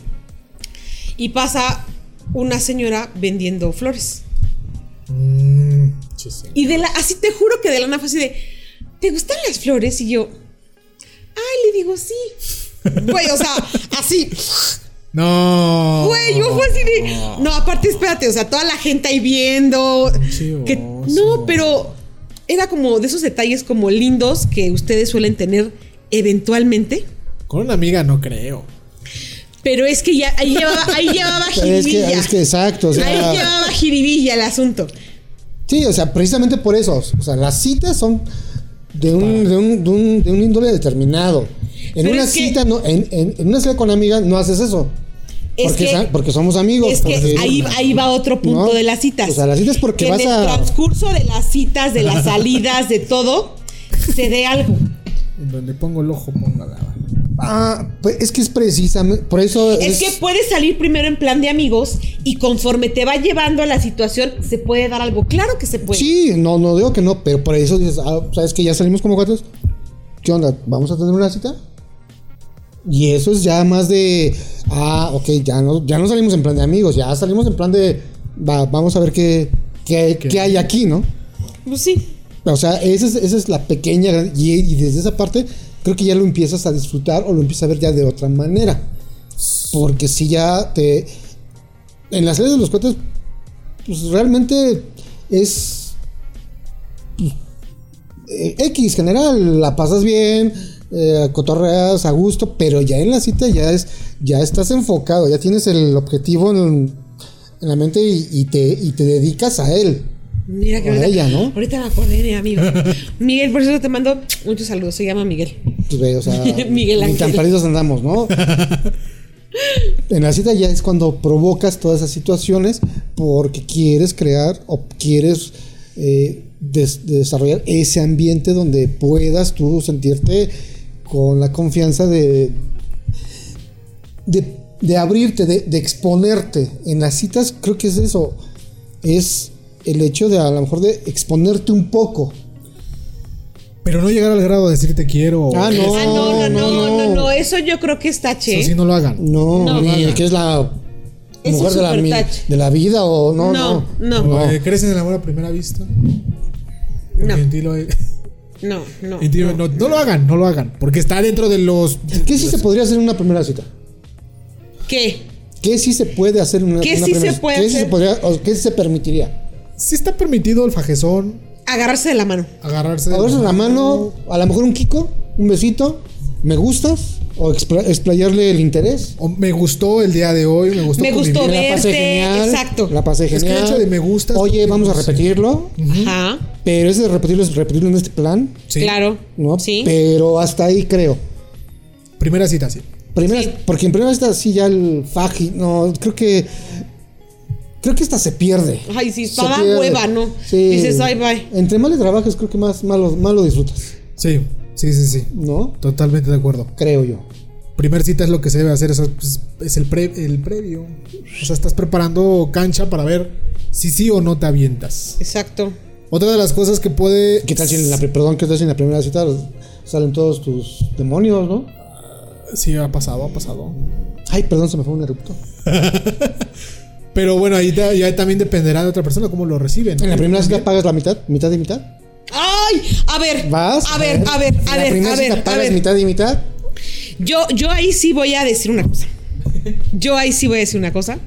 y pasa una señora vendiendo flores. Mm. Y de la, así te juro que de la nada fue así de, ¿te gustan las flores? Y yo, ay, le digo, sí. Güey, o sea, así, No. güey, yo fue así de, no, aparte, espérate, o sea, toda la gente ahí viendo. Pinche Que, no, pero era como de esos detalles como lindos que ustedes suelen tener eventualmente. Con una amiga no creo. Pero es que ya ahí llevaba, ahí llevaba Pero es que, jiribilla. es que exacto. O ahí llevaba jiribilla el asunto. sí, o sea, precisamente por eso. O sea, las citas son de un, de un, de un, de un índole determinado. En Pero una que- cita, no, en, en, en una cita con amiga no haces eso. Es porque, que- porque somos amigos. Es que porque- ahí, ahí va otro punto ¿no? de las citas. O sea, las citas porque que vas en el a. transcurso de las citas, de las salidas, de todo, se dé algo. En donde pongo el ojo, pongo la bala. Ah, pues es que es precisamente. Por eso. Es que puedes salir primero en plan de amigos y conforme te va llevando a la situación, se puede dar algo. Claro que se puede. Sí, no, no digo que no, pero por eso dices, ah, ¿sabes que ya salimos como gatos? ¿Qué onda? ¿Vamos a tener una cita? Y eso es ya más de, ah, ok, ya no, ya no salimos en plan de amigos, ya salimos en plan de, va, vamos a ver qué, qué, qué hay aquí, ¿no? Pues sí. O sea, esa es, esa es la pequeña, y, y desde esa parte creo que ya lo empiezas a disfrutar o lo empiezas a ver ya de otra manera. Porque si ya te... En las series de los cuates, pues realmente es... pues, eh, X general, la pasas bien, eh, cotorreas a gusto, pero ya en la cita ya es, ya estás enfocado, ya tienes el objetivo en, en la mente y, y te, y te dedicas a él. Mira que ahorita, ella, ¿no? ahorita me acordé amigo. Miguel, por eso te mando muchos saludos. Se llama Miguel. Pues o sea, Miguel ni Ángel. tan perdidos andamos, ¿no? en la cita ya es cuando provocas todas esas situaciones porque quieres crear o quieres eh, des- desarrollar ese ambiente donde puedas tú sentirte con la confianza de, de, de abrirte, de, de exponerte. En las citas creo que es eso, es el hecho de a lo mejor de exponerte un poco. Pero no llegar al grado de decir te quiero. o- Ah, no. ah, no, no, no, no, no, no. no. Eso yo creo que está che. Eso sí, no lo hagan. No, No. ni que es la mujer es de la, de vida o no, no. No, no. No. ¿Crees en el amor a primera vista? Porque No. No, no. ti- no. no, no lo hagan, no lo hagan. Porque está dentro de los. ¿Qué sí se podría hacer en una primera cita? ¿Qué? ¿Qué sí se puede hacer en una, ¿Qué una sí primera se puede ¿Qué sí se hacer? podría o qué sí se permitiría? Sí está permitido el fajezón, Agarrarse de la mano. agarrarse. de Agarrarse la mano, a lo mejor un kiko, un besito, me gustas o expla- explayarle el interés. O me gustó el día de hoy, me gustó Me convivir. gustó La pasé Verte, genial. exacto. La pasé Es que el genial. hecho de me gustas, Oye, vamos a repetirlo. Ajá. Pero ese de repetirlo es repetirlo en este plan, Sí. Claro. ¿no? Sí. Pero hasta ahí creo. Primera cita, sí. Primera, Sí. Porque en primera cita sí ya el faji, no, creo que creo que esta se pierde. Ay, sí, pierde. hueva, ¿no? Sí. Dices, ay, bye. Entre más le trabajas, creo que más, más, lo, más lo disfrutas, Sí, sí, sí, sí. ¿no? Totalmente de acuerdo. Creo yo. Primer cita es lo que se debe hacer, es, es el, pre- el previo. O sea, estás preparando cancha para ver si sí o no te avientas. Exacto. Otra de las cosas que puede. ¿Qué tal si en la, perdón, qué tal si en la primera cita salen todos tus demonios, no? Sí, ha pasado, ha pasado. Ay, perdón, se me fue un erupto. Pero bueno, ahí ta- ya también dependerá de otra persona cómo lo reciben. En la primera cita pagas la mitad, mitad y mitad. Ay, a ver. ¿Vas? A ver, a ver, a ver, a ver, a ver. mitad y mitad. Yo, yo ahí sí voy a decir una cosa. Yo ahí sí voy a decir una cosa.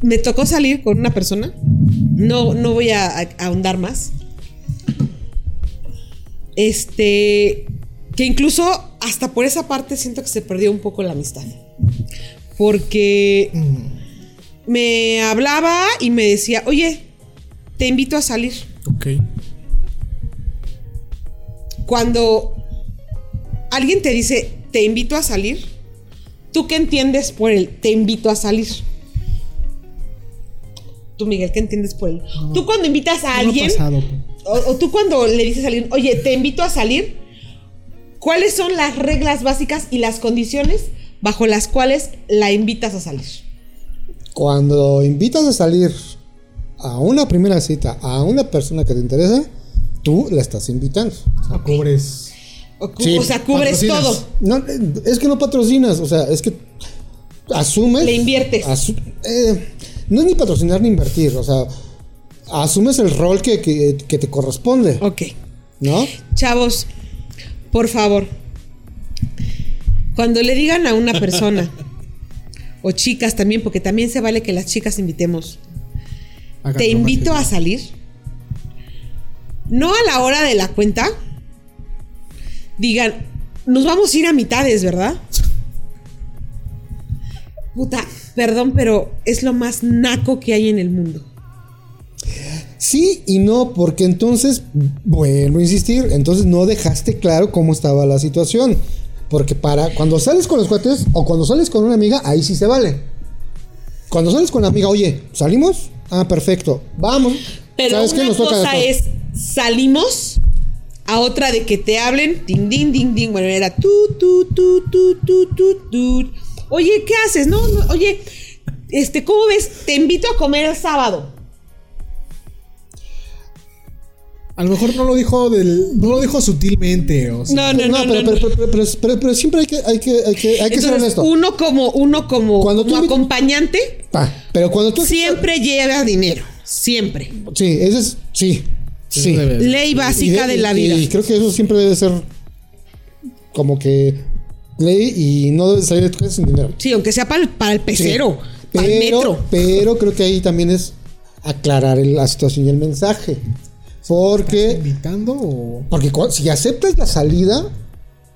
Me tocó salir con una persona. No, no voy a, a ahondar más. Este. Que incluso hasta por esa parte siento que se perdió un poco la amistad. Porque me hablaba y me decía, oye, te invito a salir. Ok. Cuando alguien te dice, te invito a salir, ¿tú qué entiendes por el te invito a salir? Tú, Miguel, ¿qué entiendes por él? Tú cuando invitas a alguien, pasado. o, o tú cuando le dices a alguien, oye, te invito a salir, ¿cuáles son las reglas básicas y las condiciones bajo las cuales la invitas a salir? Cuando invitas a salir a una primera cita a una persona que te interesa, tú la estás invitando. O sea, cubres. O, cu- Sí, o sea, cubres patrocinas. todo. No, eh, es que no patrocinas, o sea, es que asumes. Le inviertes. asu- eh, no es ni patrocinar ni invertir, o sea, asumes el rol que, que- que te corresponde, Ok. ¿no? Chavos, por favor, cuando le digan a una persona, o chicas también, porque también se vale que las chicas invitemos, te invito a salir, no a la hora de la cuenta, digan, nos vamos a ir a mitades, ¿verdad? Puta, perdón, pero es lo más naco que hay en el mundo. Sí y no, porque entonces, vuelvo a insistir, entonces no dejaste claro cómo estaba la situación. Porque para cuando sales con los cuates o cuando sales con una amiga, ahí sí se vale. Cuando sales con la amiga, oye, ¿salimos? Ah, perfecto, vamos. Pero ¿Sabes qué? una Nos toca cosa después. es salimos a otra de que te hablen, din, din, din, din. Bueno, era tu, tu, tu, tu, tu, tu, tu. Oye, ¿qué haces? No, no, oye, este, ¿cómo ves? Te invito a comer el sábado. A lo mejor no lo dijo del. No lo dijo sutilmente. O sea, No, no, no, pero, no. pero, pero, pero- pero- pero siempre hay que, hay que, hay que, hay que ser Entonces, honesto. uno como, uno como, Cuando como acompañante, Pa, pero cuando tú. siempre lleva dinero. Siempre. Sí, ese es. Sí. Sí. Ley básica de, la vida. Y creo que eso siempre debe ser como que ley y no debe salir de tu casa sin dinero. Sí, aunque sea para el, para el Sí. pecero, para el Pero, metro. pero creo que ahí también es aclarar el- la situación y el mensaje. Porque, ¿Invitando o.? porque si aceptas la salida,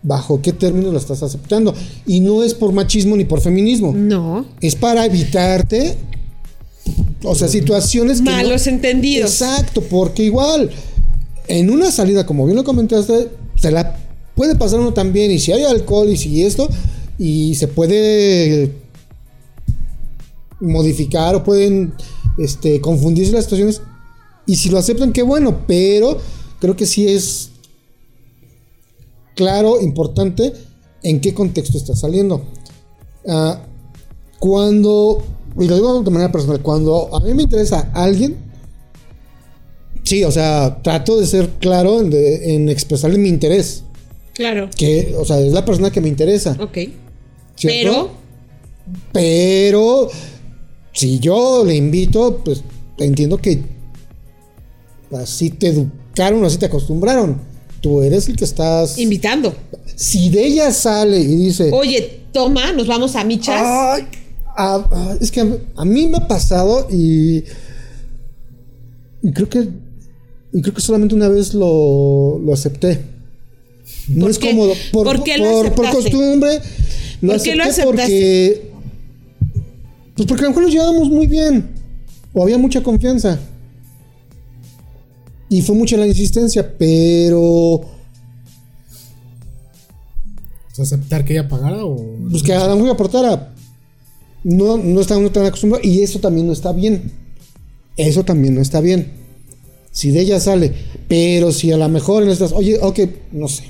¿bajo qué términos la estás aceptando? Y no es por machismo ni por feminismo. No. Es para evitarte, o sea, situaciones que no- Malos entendidos. Exacto, porque igual, en una salida, como bien lo comentaste, se la puede pasar uno también, y si hay alcohol y si esto, y se puede modificar o pueden este, confundirse las situaciones, y si lo aceptan, qué bueno, pero creo que sí es claro, importante, en qué contexto está saliendo. Ah, cuando, y lo digo de manera personal, cuando a mí me interesa alguien, sí, o sea, trato de ser claro en, de- en expresarle mi interés. Claro. Que, o sea, es la persona que me interesa. Ok. ¿cierto? Pero, si yo le invito, pues entiendo que así te educaron, así te acostumbraron. Tú eres el que estás. Invitando. si de ella sale y dice. Oye, toma, nos vamos a michas. Ay, es que a, a mí me ha pasado y, y creo que y creo que solamente una vez lo, lo acepté. No ¿Por es cómodo. Por, ¿Por qué lo por- costumbre. Lo ¿Por qué lo aceptaste? porque. Pues porque a lo mejor nos llevábamos muy bien. O había mucha confianza. Y fue mucha la insistencia, pero. Aceptar que ella pagara o. Pues que a lo mejor aportara. No, no está uno tan acostumbrado. Y eso también no está bien. Eso también no está bien. Si de ella sale. Pero si a lo mejor en estas. Oye, ok, no sé.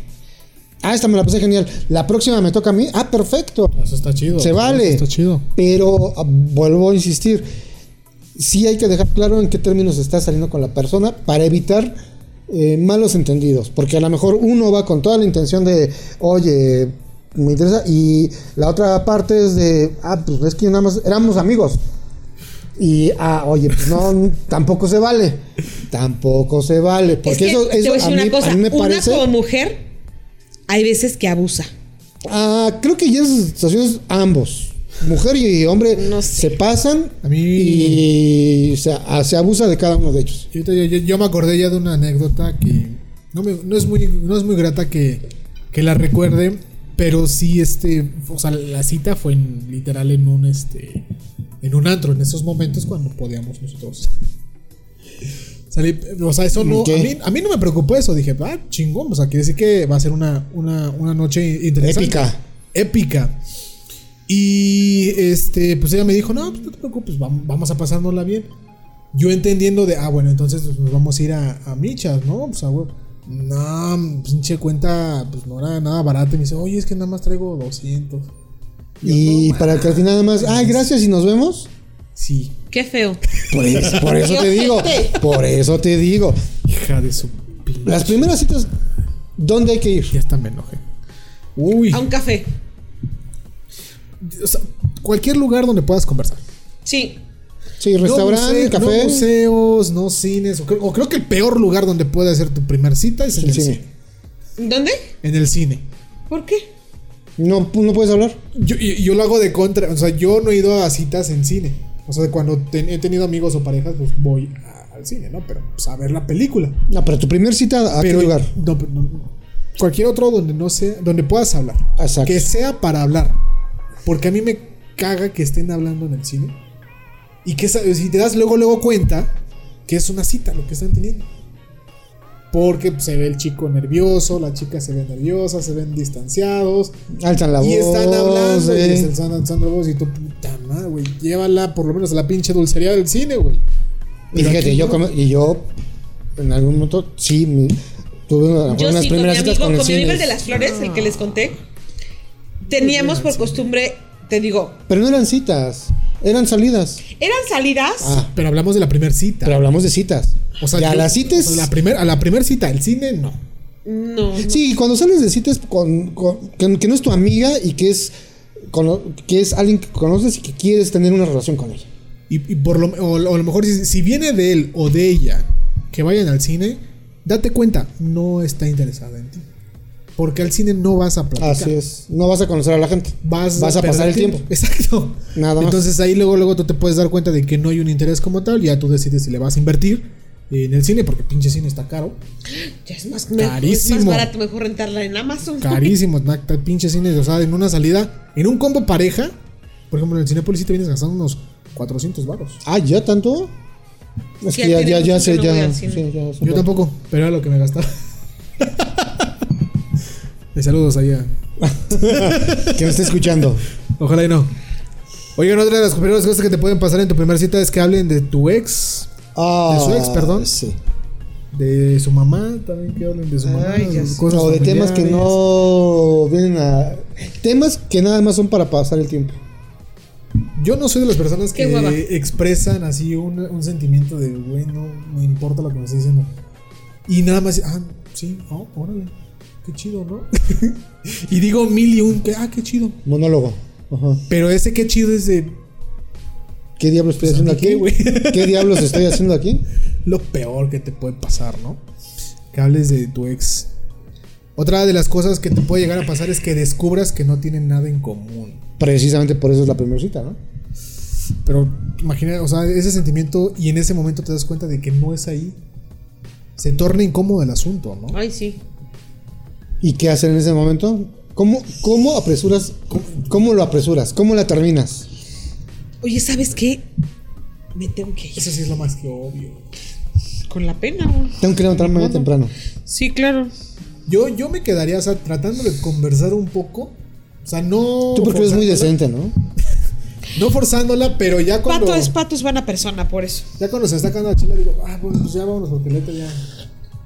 Ah, esta me la pasé genial. La próxima me toca a mí. Ah, perfecto. Eso está chido. Se vale. Eso está chido. Pero ah, vuelvo a insistir. Sí hay que dejar claro en qué términos está saliendo con la persona para evitar eh, malos entendidos. Porque a lo mejor uno va con toda la intención de, oye, me interesa. Y la otra parte es de, ah, pues es que nada más éramos amigos. Y, ah, oye, pues no, tampoco se vale. Tampoco se vale. Porque es que eso, eso a mí, una cosa. a mí me Una parece. como mujer, hay veces que abusa. Ah, creo que ya esas situaciones ambos, mujer y hombre, No sé. se pasan A mí- y se, a- se abusa de cada uno de ellos. Yo, yo- yo me acordé ya de una anécdota que no, me- no es, muy, no es muy grata que, que la recuerde, Pero sí, este, o sea, la cita fue en, literal en un, este, en un antro, en esos momentos cuando podíamos nosotros. salir. o sea, eso no, a mí, a mí no me preocupó eso, dije, ah, chingón, o sea, quiere decir que va a ser una, una, una noche interesante. Épica. Épica. Y este, pues ella me dijo, no, pues no te preocupes, vam- vamos a pasárnosla bien. Yo entendiendo de, ah, bueno, entonces pues, nos vamos a ir a, a Michas, ¿no? Pues a huevo. No, pinche cuenta, pues no era nada barata. Y me dice, oye, es que nada más traigo 200. Yo, Y no para que al final nada más, ay, gracias y nos vemos. Sí, Qué feo. Pues por eso te digo, por eso te digo. hija de su pinche. Las primeras citas, ¿dónde hay que ir? Ya hasta me enojé. Uy, A un café. O sea, cualquier lugar donde puedas conversar. Sí. Sí, restaurante, no, museo- café. no museos, no cines. O creo, o creo que el peor lugar donde puedes hacer tu primer cita es en El el cine. cine. ¿Dónde? En el cine. ¿Por qué? No, no puedes hablar. Yo, yo, yo lo hago de contra. O sea, yo no he ido a citas en cine. O sea, cuando he tenido amigos o parejas, pues voy a- al cine, ¿no? Pero pues, a ver la película. No, pero tu primer cita, ¿a pero qué lugar? No, pero no- cualquier otro donde no sea, donde puedas hablar. Exacto. Que sea para hablar. Porque a mí me caga que estén hablando en el cine. Y que si te das luego, luego cuenta que es una cita lo que están teniendo. Porque se ve el chico nervioso, la chica se ve nerviosa, se ven distanciados. Alzan la voz. y están hablando y están alzando voz y tú, puta madre, güey. Llévala por lo menos a la pinche dulcería del cine, güey. Y fíjate, yo, no. y yo en algún momento sí me- tuve una, Yo unas sí, con mi primeras amigo, citas con con mi el amigo el de las flores, el que les conté. Teníamos por costumbre, te digo, Pero no eran citas, eran salidas. eran salidas. Ah, Pero hablamos de la primera cita. pero hablamos de citas. o sea, ya yo- las citas. o sea, la primer, a la primera cita, el cine, no. No. no. Sí, cuando sales de citas con, con- que, que no es tu amiga y que es que es alguien que conoces y que quieres tener una relación con ella. Y, y por lo, o, o a lo mejor si, si viene de él o de ella que vayan al cine, date cuenta, no está interesada en ti. Porque al cine no vas a platicar. Así es. No vas a conocer a la gente. Vas, Vas a pasar el tiempo. Exacto. Nada más. Entonces ahí luego, luego tú te puedes dar cuenta de que no hay un interés como tal. Ya tú decides si le vas a invertir en el cine, porque pinche cine está caro. Ya es más, mejor, es Carísimo. más barato, mejor rentarla en Amazon. Carísimo, pinche cine. O sea, en una salida, en un combo pareja, por ejemplo, en el Cinepolis sí te vienes gastando unos 400 baros. Ah, ¿ya tanto? Es Sí, que ya, ya, ya sé, no ya. sí, ya. Yo tampoco, pero era lo que me gastaba. Saludos allá. Que me esté escuchando. Ojalá y no. Oigan, otra de las primeras cosas que te pueden pasar en tu primera cita es que hablen de tu ex, Ah, ¿De su ex, perdón? Sí. de su mamá, también que hablen de su mamá, Ay, ya de cosas O de temas que no vienen a. Temas que nada más son para pasar el tiempo. Yo no soy de las personas que expresan así un, un sentimiento de, güey, no me importa lo que me estés diciendo. Y nada más, ah, sí, oh, órale, qué chido, ¿no? y digo mil y un, que, ah, qué chido. Monólogo. Ajá. Pero ese qué chido es de ¿Qué diablos estoy Pues, ¿a haciendo qué, aquí? güey? ¿Qué diablos estoy haciendo aquí? lo peor que te puede pasar, ¿no? Que hables de tu ex. Otra de las cosas que te puede llegar a pasar es que descubras que no tienen nada en común. Precisamente por eso es la primera cita, ¿no? Pero imagina, o sea, ese sentimiento y en ese momento te das cuenta de que no es ahí. Se torna incómodo el asunto, ¿no? Ay, sí. ¿Y qué hacer en ese momento? ¿Cómo, cómo apresuras? Cómo, cómo lo apresuras? ¿Cómo la terminas? Oye, ¿sabes qué? Me tengo que ir. Eso sí es lo más que obvio. Con la pena, güey. Tengo que levantarme muy temprano. Sí, claro. Yo, yo me quedaría, o sea, tratando de conversar un poco. O sea, no. Tú porque eres muy decente, ¿no? No forzándola, pero ya cuando. Pato es pato, es buena persona, por eso. Ya cuando se está sacando la chela, digo, ah, bueno, pues ya vámonos, porque neta ya.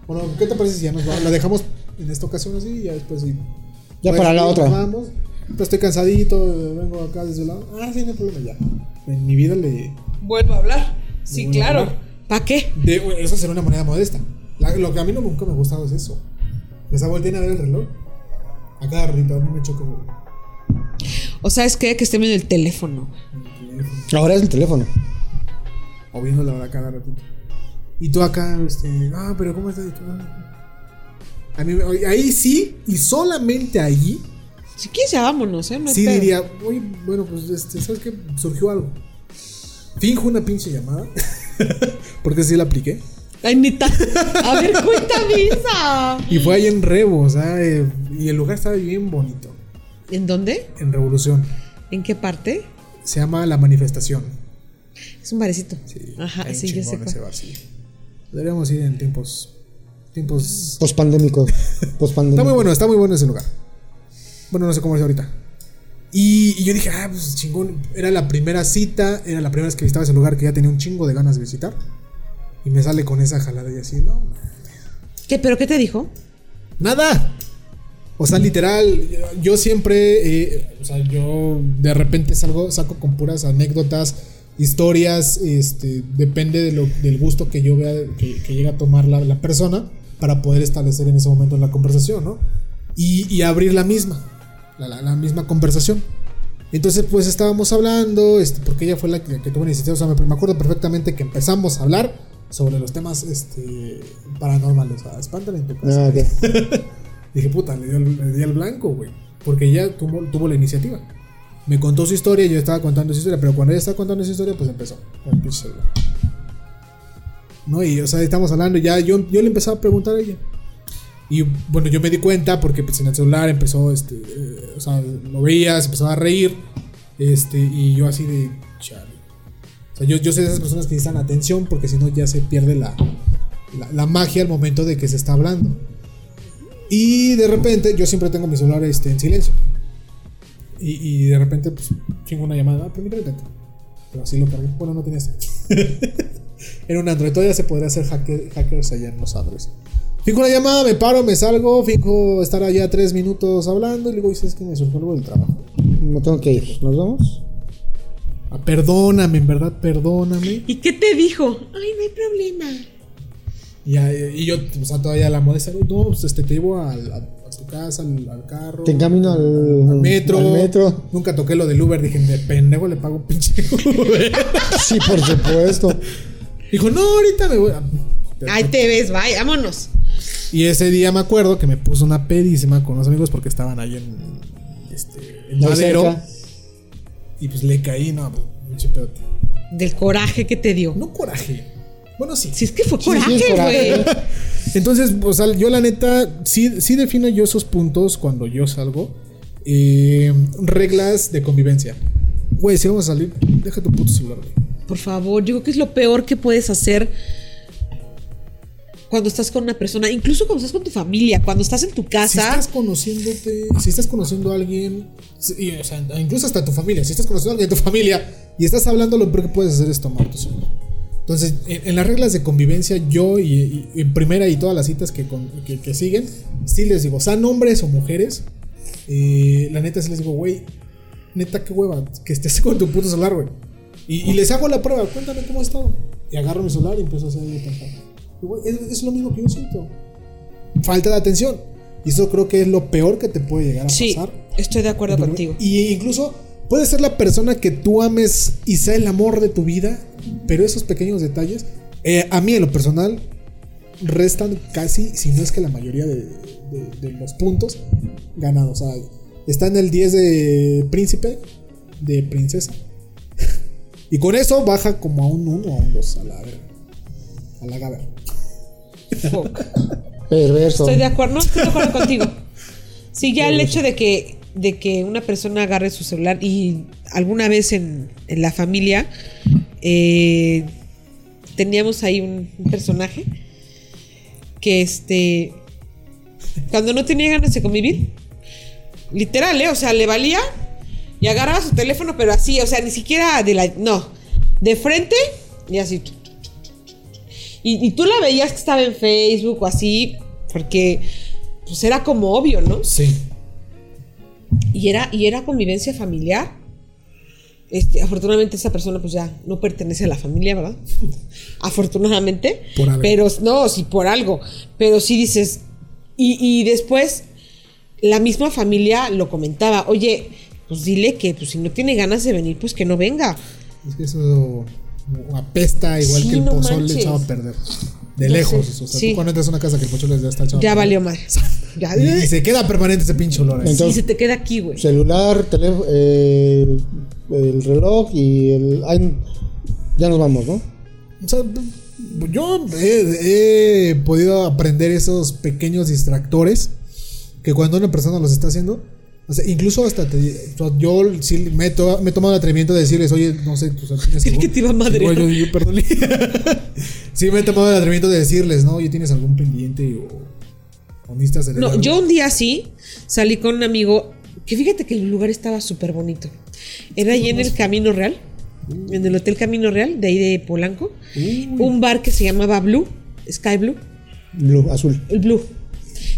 Bueno, ¿qué te parece si ya nos vamos? La dejamos en esta ocasión así y ya después sí. Ya Pues, para la otra. Vamos. Pues estoy cansadito, vengo acá desde el lado. Ah, sí, no hay problema, ya. En mi vida le. Vuelvo a hablar. Sí, claro. ¿Para qué? De, eso será una manera modesta. La- lo que a mí no, nunca me ha gustado es eso. Esa volteen a ver el reloj. A cada ratito, a mí me choca. O sea, es que que estén en el teléfono. Ahora es el teléfono. O viendo la hora cada ratito. Y tú acá, este, ah, pero ¿cómo estás? A mí, ahí sí, y solamente ahí, Si quieres, ya vámonos, ¿eh? No sí pedo. diría, uy, bueno, pues, este, ¿sabes qué? Surgió algo. Finjo una pinche llamada, porque sí la apliqué. Ay, neta. A ver, cuéntame esa. Y fue ahí en Rebo, o sea, eh, y el lugar estaba bien bonito. ¿En dónde? en Revolución. ¿En qué parte? Se llama La Manifestación. Es un barecito. Sí, Ajá, sí, yo sé. ese bar, sí. Deberíamos ir en tiempos. Tiempos. Pospandémico. Pospandémico. Está muy bueno, está muy bueno ese lugar. Bueno, no sé cómo es ahorita. Y, y yo dije, ah, pues chingón. Era la primera cita, era la primera vez que visitaba ese lugar que ya tenía un chingo de ganas de visitar. Y me sale con esa jalada y así, no. ¿Qué, ¿Pero qué te dijo? Nada. O sea, literal, yo siempre, eh, o sea, yo de repente salgo, saco con puras anécdotas, historias, este, depende de lo, del gusto que yo vea que, que llegue a tomar la, la persona para poder establecer en ese momento la conversación, ¿no? Y, y abrir la misma, la, la- la misma conversación. Entonces, pues estábamos hablando, este, porque ella fue la que, que tuvo la iniciativa, o sea, me, me acuerdo perfectamente que empezamos a hablar sobre los temas este, paranormales, o sea, espantan en tu casa. Ah, ok. Dije, puta, le dio el, le di el blanco, güey. Porque ella tuvo, tuvo la iniciativa. Me contó su historia, yo estaba contando su historia, pero cuando ella estaba contando su historia, pues empezó. celular. No, y o sea, estamos hablando, ya yo, yo le empezaba a preguntar a ella. Y bueno, yo me di cuenta porque pues, en el celular empezó, este, eh, o sea, lo veía, se empezó a reír. Este, y yo así de, chale. O sea, yo, yo soy de esas personas que necesitan atención porque si no ya se pierde la, la, magia al momento de que se está hablando. Y de repente, yo siempre tengo mi celular este, en silencio. Y, y de repente, pues, una llamada. Ah, permíteme tanto. Pero así lo cargué. Bueno, no tenía. Era un Android. Todavía se podría hacer hacker- hackers allá en los Androids. Fijo una llamada, me paro, me salgo. Fijo estar allá tres minutos hablando. Y luego dices que me surgió algo del trabajo. Me tengo que ir. ¿Nos vamos? Ah, perdóname, en verdad, perdóname. ¿Y qué te dijo? Ay, no hay problema. Y, y yo, o sea, todavía la modesta. No, pues este, te llevo al- a, a tu casa, al, al carro. Te encamino al, al metro. al metro. Nunca toqué lo del Uber. Dije, de pendejo le pago pinche Uber. Sí, por supuesto. Dijo, no, ahorita me voy. a-". Ahí te ves, bye, vámonos. Y ese día me acuerdo que me puso una pedísima con los amigos porque estaban ahí en, este, en Madero. Y pues le caí, no, pues, pinche pedote. Del coraje que te dio. No coraje. Bueno, sí. Si es que fue coraje, güey. Entonces, o sea, yo la neta, sí, sí defino yo esos puntos cuando yo salgo. Eh, reglas de convivencia. Güey, si vamos a salir, deja tu puto celular, güey. Por favor, yo creo que es lo peor que puedes hacer cuando estás con una persona, incluso cuando estás con tu familia, cuando estás en tu Si casa. estás conociéndote, si estás conociendo a alguien, si- y, o sea, incluso hasta tu familia, si estás conociendo a alguien de tu familia y estás hablando, lo peor que puedes hacer es tomar tu celular. Entonces, en, en las reglas de convivencia, yo y, y- en primera y todas las citas que, con- que, que siguen, sí les digo, sean hombres o mujeres, eh, la neta sí les digo, güey, neta, qué hueva, que estés con tu puto celular, güey. Y, y les hago la prueba, cuéntame cómo has estado. Y agarro mi celular y empiezo a hacer es, es lo mismo que yo siento. Falta de atención. Y eso creo que es lo peor que te puede llegar a Sí, pasar. estoy de acuerdo Pero- contigo. Y incluso puede ser la persona que tú ames y sea el amor de tu vida, pero esos pequeños detalles, eh, a mí en lo personal, restan casi, si no es que la mayoría de, de- de los puntos ganados. O sea, está en el 10 de príncipe, de princesa. Y con eso baja como a un 1 o a un 2 a la. A la. Perverso. Estoy de acuerdo, no estoy de acuerdo contigo. Sí, ya el hecho de que, de que una persona agarre su celular y alguna vez en, en la familia eh, teníamos ahí un, un personaje que este cuando no tenía ganas de convivir, literal, ¿eh? o sea, le valía y agarraba su teléfono, pero así, o sea, ni siquiera de la, no, de frente y así. Y, y tú la veías que estaba en Facebook o así, porque pues era como obvio, ¿no? Sí. Y era, y era convivencia familiar. Este, afortunadamente esa persona pues ya no pertenece a la familia, ¿verdad? Afortunadamente. Por algo. Pero no, sí, por algo. Pero sí dices. Y, y después la misma familia lo comentaba. Oye, pues dile que pues, si no tiene ganas de venir, pues que no venga. Es que eso apesta igual Sí, que el no pozole echado a perder. De No lejos. sé, O sea, sí. tú cuando entras a una casa que el pozole ya está echado a Ya valió madre. Ya. Y, y se queda permanente ese pinche olor. Entonces- Sí, se te queda aquí, güey. Celular, teléfono, eh, el reloj y el. ay, ya nos vamos, ¿no? O sea, yo he, he podido aprender esos pequeños distractores que cuando una persona los está haciendo, O sea, incluso hasta te- yo sí me he, to- me he tomado el atrevimiento de decirles, oye, no sé, sea, tienes algún- que te iba a madrear. Bueno, yo, perdón. sí, me he tomado el atrevimiento de decirles, ¿no? Oye, ¿tienes algún pendiente o, o necesitas hacer No, algo? yo un día sí salí con un amigo que fíjate que el lugar estaba súper bonito. Era ahí en el Camino Real, en el Hotel Camino Real, de ahí de Polanco. Un bar que se llamaba Blue, Sky Blue, Blue, azul. el Blue.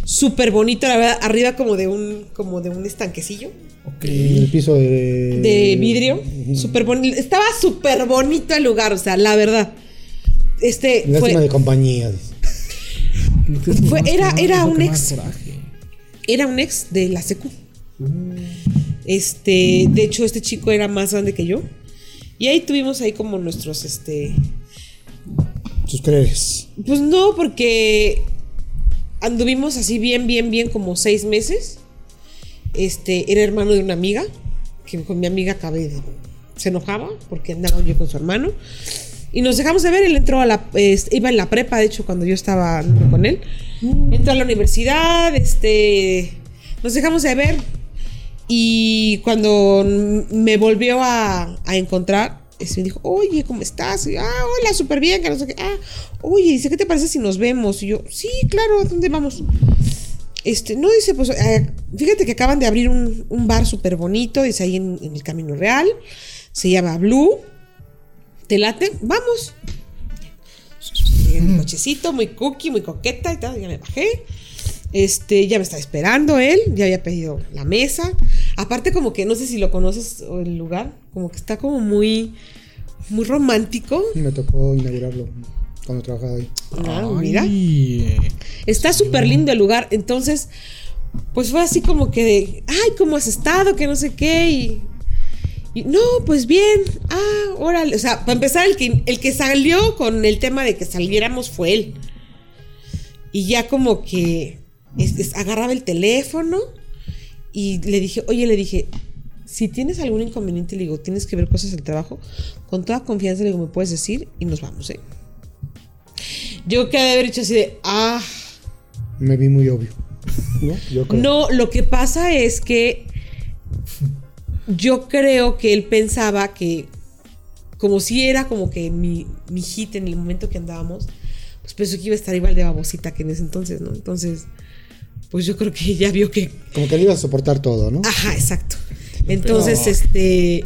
Súper bonito, la verdad, arriba como de un, como de un estanquecillo Ok. En el piso de. de vidrio. Súper bonito. Estaba súper bonito el lugar, o sea, la verdad. Este Lástima fue, de compañía. Fue- era- era un ex. coraje. era un ex de la secu. Este, de hecho, este chico era más grande que yo. Y ahí tuvimos ahí como nuestros, este, Sus creres. pues no, porque anduvimos así bien, bien, bien como seis meses. Este, era hermano de una amiga, que con mi amiga acabé se enojaba porque andaba yo con su hermano. Y nos dejamos de ver, él entró a la, este, iba en la prepa, de hecho, cuando yo estaba con él. Entró a la universidad, este, nos dejamos de ver. Y cuando me volvió a, a encontrar, este, me dijo, oye, ¿cómo estás? Y, ah, hola, súper bien, que no sé qué. Ah, oye, dice, ¿qué te parece si nos vemos? Y yo, sí, claro, ¿a dónde vamos? Este, no, dice, pues, eh, fíjate que acaban de abrir un, un bar súper bonito, dice, ahí en, en el Camino Real. Se llama Blue. ¿Te late? Vamos. Llegué en mi cochecito, muy cookie, muy coqueta y tal, ya me bajé. Este, ya me estaba esperando él, ya había pedido la mesa. Aparte, como que no sé si lo conoces o el lugar, como que está como muy, muy romántico. Me tocó inaugurarlo cuando trabajaba ahí. Ah, mira. Está súper lindo el lugar. Entonces, pues fue así como que de, ay, ¿cómo has estado? Que no sé qué. Y, y, no, pues bien. Ah, órale. O sea, para empezar, el que, el que salió con el tema de que saliéramos fue él. Y ya como que es- es- agarraba el teléfono y le dije, oye, le dije, si tienes algún inconveniente, le digo, tienes que ver cosas del trabajo, con toda confianza le digo, me puedes decir y nos vamos, ¿eh? Yo quedé de haber dicho así de, ah, Me vi muy obvio. ¿No? Yo creo. no, lo que pasa es que yo creo que él pensaba que, como si era como que mi, mi hit en el momento que andábamos, pues pensó que iba a estar igual de babosita que en ese entonces, ¿no? Entonces, pues yo creo que ya vio que Como que le ibas a soportar todo, ¿no? Ajá, exacto. Entonces, este,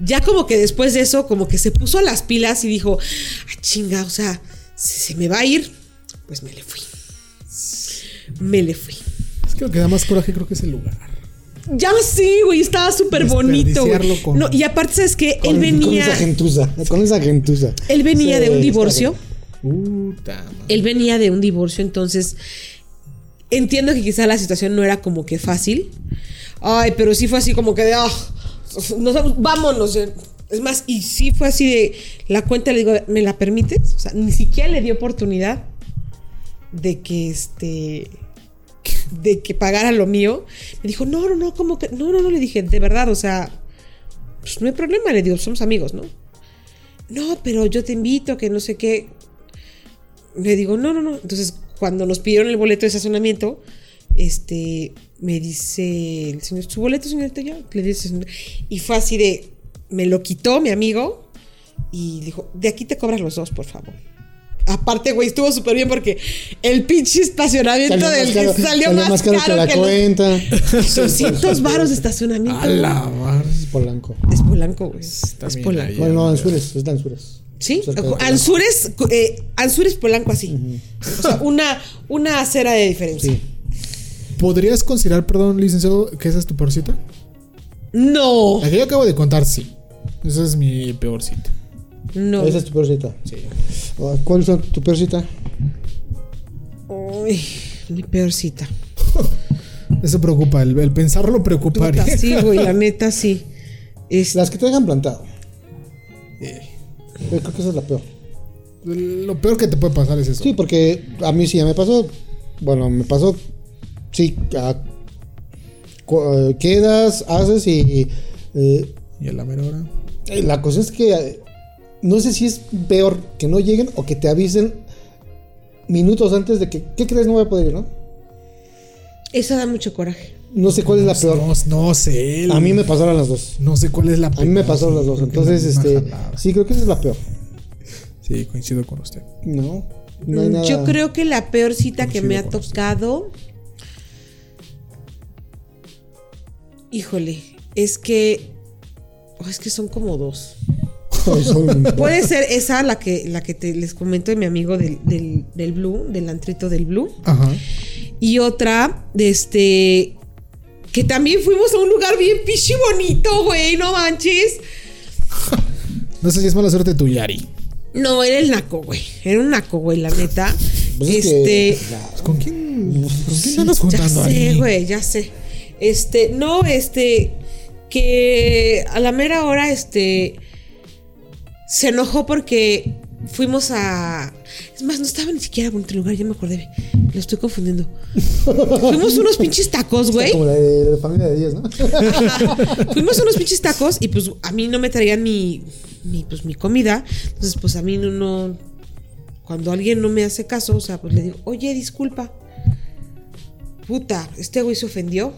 ya como que después de eso, como que se puso a las pilas y dijo, ah, chinga, o sea, si se me va a ir, pues me le fui. Me le fui. Es que lo que da más coraje creo que es el lugar. Ya sí, güey, estaba súper bonito. con- No, y aparte, ¿sabes qué? Con, Él con venía, esa gentuza. Con esa gentuza. él venía Sí, de un divorcio. Puta madre. Él venía de un divorcio, entonces entiendo que quizá la situación no era como que fácil. Ay, pero sí fue así como que de, ah, nos vámonos. Es más, y sí fue así de, la cuenta le digo, ¿me la permites? O sea, ni siquiera le dio oportunidad de que este de que pagara lo mío. Me dijo, no, no, no, como que, no, no, no, le dije, de verdad, o sea, pues no hay problema, le digo, somos amigos, ¿no? No, pero yo te invito, que no sé qué. Le digo, no, no, no. Entonces, cuando nos pidieron el boleto de estacionamiento, este, me dice el señor, ¿su boleto, señorita? Ya, le dice, "Señor". y fue así de, me lo quitó mi amigo y dijo, de aquí te cobras los dos, por favor. Aparte, güey, estuvo súper bien porque el pinche estacionamiento Salió del más caro, que salió, más caro, que la los cuenta. 200 varos de estacionamiento. A la madre. Es Polanco. Es Polanco, güey. Es Polanco. Bueno, no, Anzures. Es de Anzures. Sí. Anzures, eh, Anzures Polanco así. O sea, una, una acera de diferencia. Sí. ¿Podrías considerar, perdón, licenciado, que esa es tu peor cita? No, La que yo acabo de contar, sí. Esa es mi peor cita. no. Esa es tu peor cita. Sí. Ah, ¿Cuál es tu peor cita? Uy, mi peor cita. Eso preocupa, el, el pensarlo preocuparía. Puta, sí, güey, la neta sí. Es- Las que te dejan plantado. Eh, Yo creo que esa es la peor. Lo peor que te puede pasar es eso. Sí, porque a mí sí ya me pasó. Bueno, me pasó. Sí, a- eh, quedas, haces y. eh, Y a la mera hora. eh, la cosa es que. eh, no sé si es peor que no lleguen o que te avisen minutos antes de que. ¿Qué crees? No voy a poder ir, ¿no? Esa da mucho coraje. No sé cuál es la peor. No, no sé. A mí me pasaron las dos. No sé cuál es la A mí me pasaron las dos. Entonces, este. Sí, creo que esa es la peor. Sí, coincido con usted. No. No hay Mm, nada. Yo creo que la peor cita que me ha usted. tocado. Híjole, es que. oh, es que son como dos. Puede ser esa la que, la que te, les comento de mi amigo del, del, del Blue, del antrito del Blue. Ajá. Y otra, de este. Que también fuimos a un lugar bien pichi bonito, güey, no manches. No sé si es mala suerte tu Yari. No, era el naco, güey. Era un naco, güey, la neta. Pues es este. que- ¿Con quién, ¿con quién andas Ya juntando sé, ahí? güey, ya sé. Este, no, este, que a la mera hora, este, se enojó porque fuimos a... Es más, no estaba ni siquiera bonito el lugar, ya me acordé. Lo estoy confundiendo. fuimos unos pinches tacos, güey. Como la de, la familia de 10, ¿no? Fuimos unos pinches tacos y pues a mí no me traían mi, mi, pues, mi comida. Entonces, pues a mí no, no- Cuando alguien no me hace caso, o sea, pues le digo, oye, disculpa. Puta, este güey se ofendió.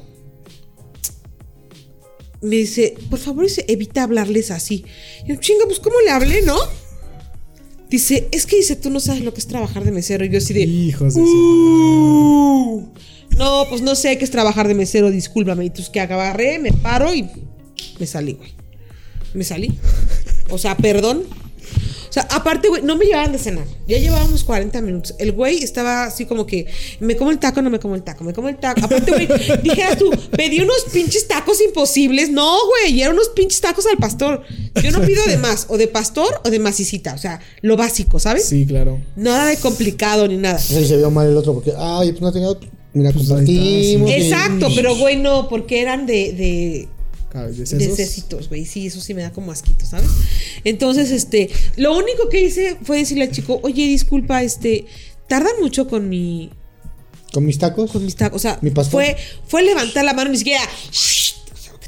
Me dice, por favor, dice, evita hablarles así. Y yo, chinga, pues ¿cómo le hablé, no? Dice, es que dice, tú no sabes lo que es trabajar de mesero. Y yo así de, Hijos de. Uh, no, pues no sé qué es trabajar de mesero, discúlpame. Y tú es que agarré, me paro y me salí, güey. Me salí. O sea, perdón. O sea, aparte, güey, no me llevaban de cenar. Ya llevábamos 40 minutos. El güey estaba así como que, me como el taco, no me como el taco, me como el taco. Aparte, güey, dijeras tú, pedí unos pinches tacos imposibles. No, güey, y eran unos pinches tacos al pastor. Yo no pido de más, o de pastor o de masicita. O sea, lo básico, ¿sabes? Sí, claro. Nada de complicado ni nada. Ahí se vio mal el otro porque, ay, pues no tenía. Mira, Pues compartimos. Exacto, pero güey, no, porque eran de, de, Cabes de de sesos. cecitos, güey. Sí, eso sí me da como asquito, ¿sabes? Entonces, este, lo único que hice fue decirle al chico, oye, disculpa, este, tarda mucho con mi, Con mis tacos. con mis tacos. O sea, ¿Mi fue, fue levantar la mano, ni siquiera,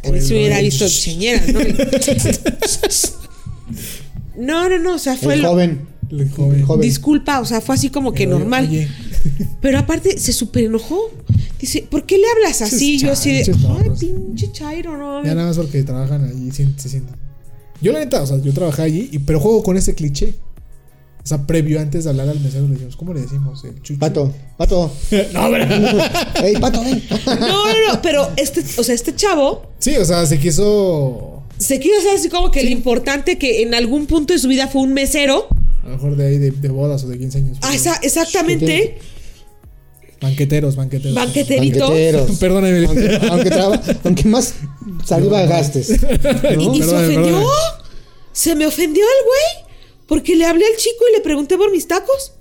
también se hubiera visto "Shh". cheñera, ¿no? No, no, no, o sea, fue el lo- joven. El joven. Disculpa, o sea, fue así como que normal. oye. Pero aparte se super enojó. Dice, ¿por qué le hablas así? Yo así de, ay, morros". pinche chairo, no mames". Ya nada más porque trabajan allí se, se sienten. Yo la neta, o sea, yo trabajé allí, y, pero juego con ese cliché. O sea, previo antes de hablar al mesero le decimos, ¿cómo le decimos? El chuchu. Pato, pato. no, pero... Ey, pato, ven. No, no, no, pero este, o sea, este chavo Sí, o sea, se quiso... se quiso hacer así como que lo importante que en algún punto de su vida fue un mesero. A lo mejor de ahí de, de bodas o de 15 años. Ah, esa- exactamente. Banqueteros, banqueteros. Banqueterito. Banqueteros. Perdóname. Aunque, aunque, traba- aunque más saliva gastes. Y, y se ofendió. perdóname. Se me ofendió el güey. Porque le hablé al chico y le pregunté por mis tacos.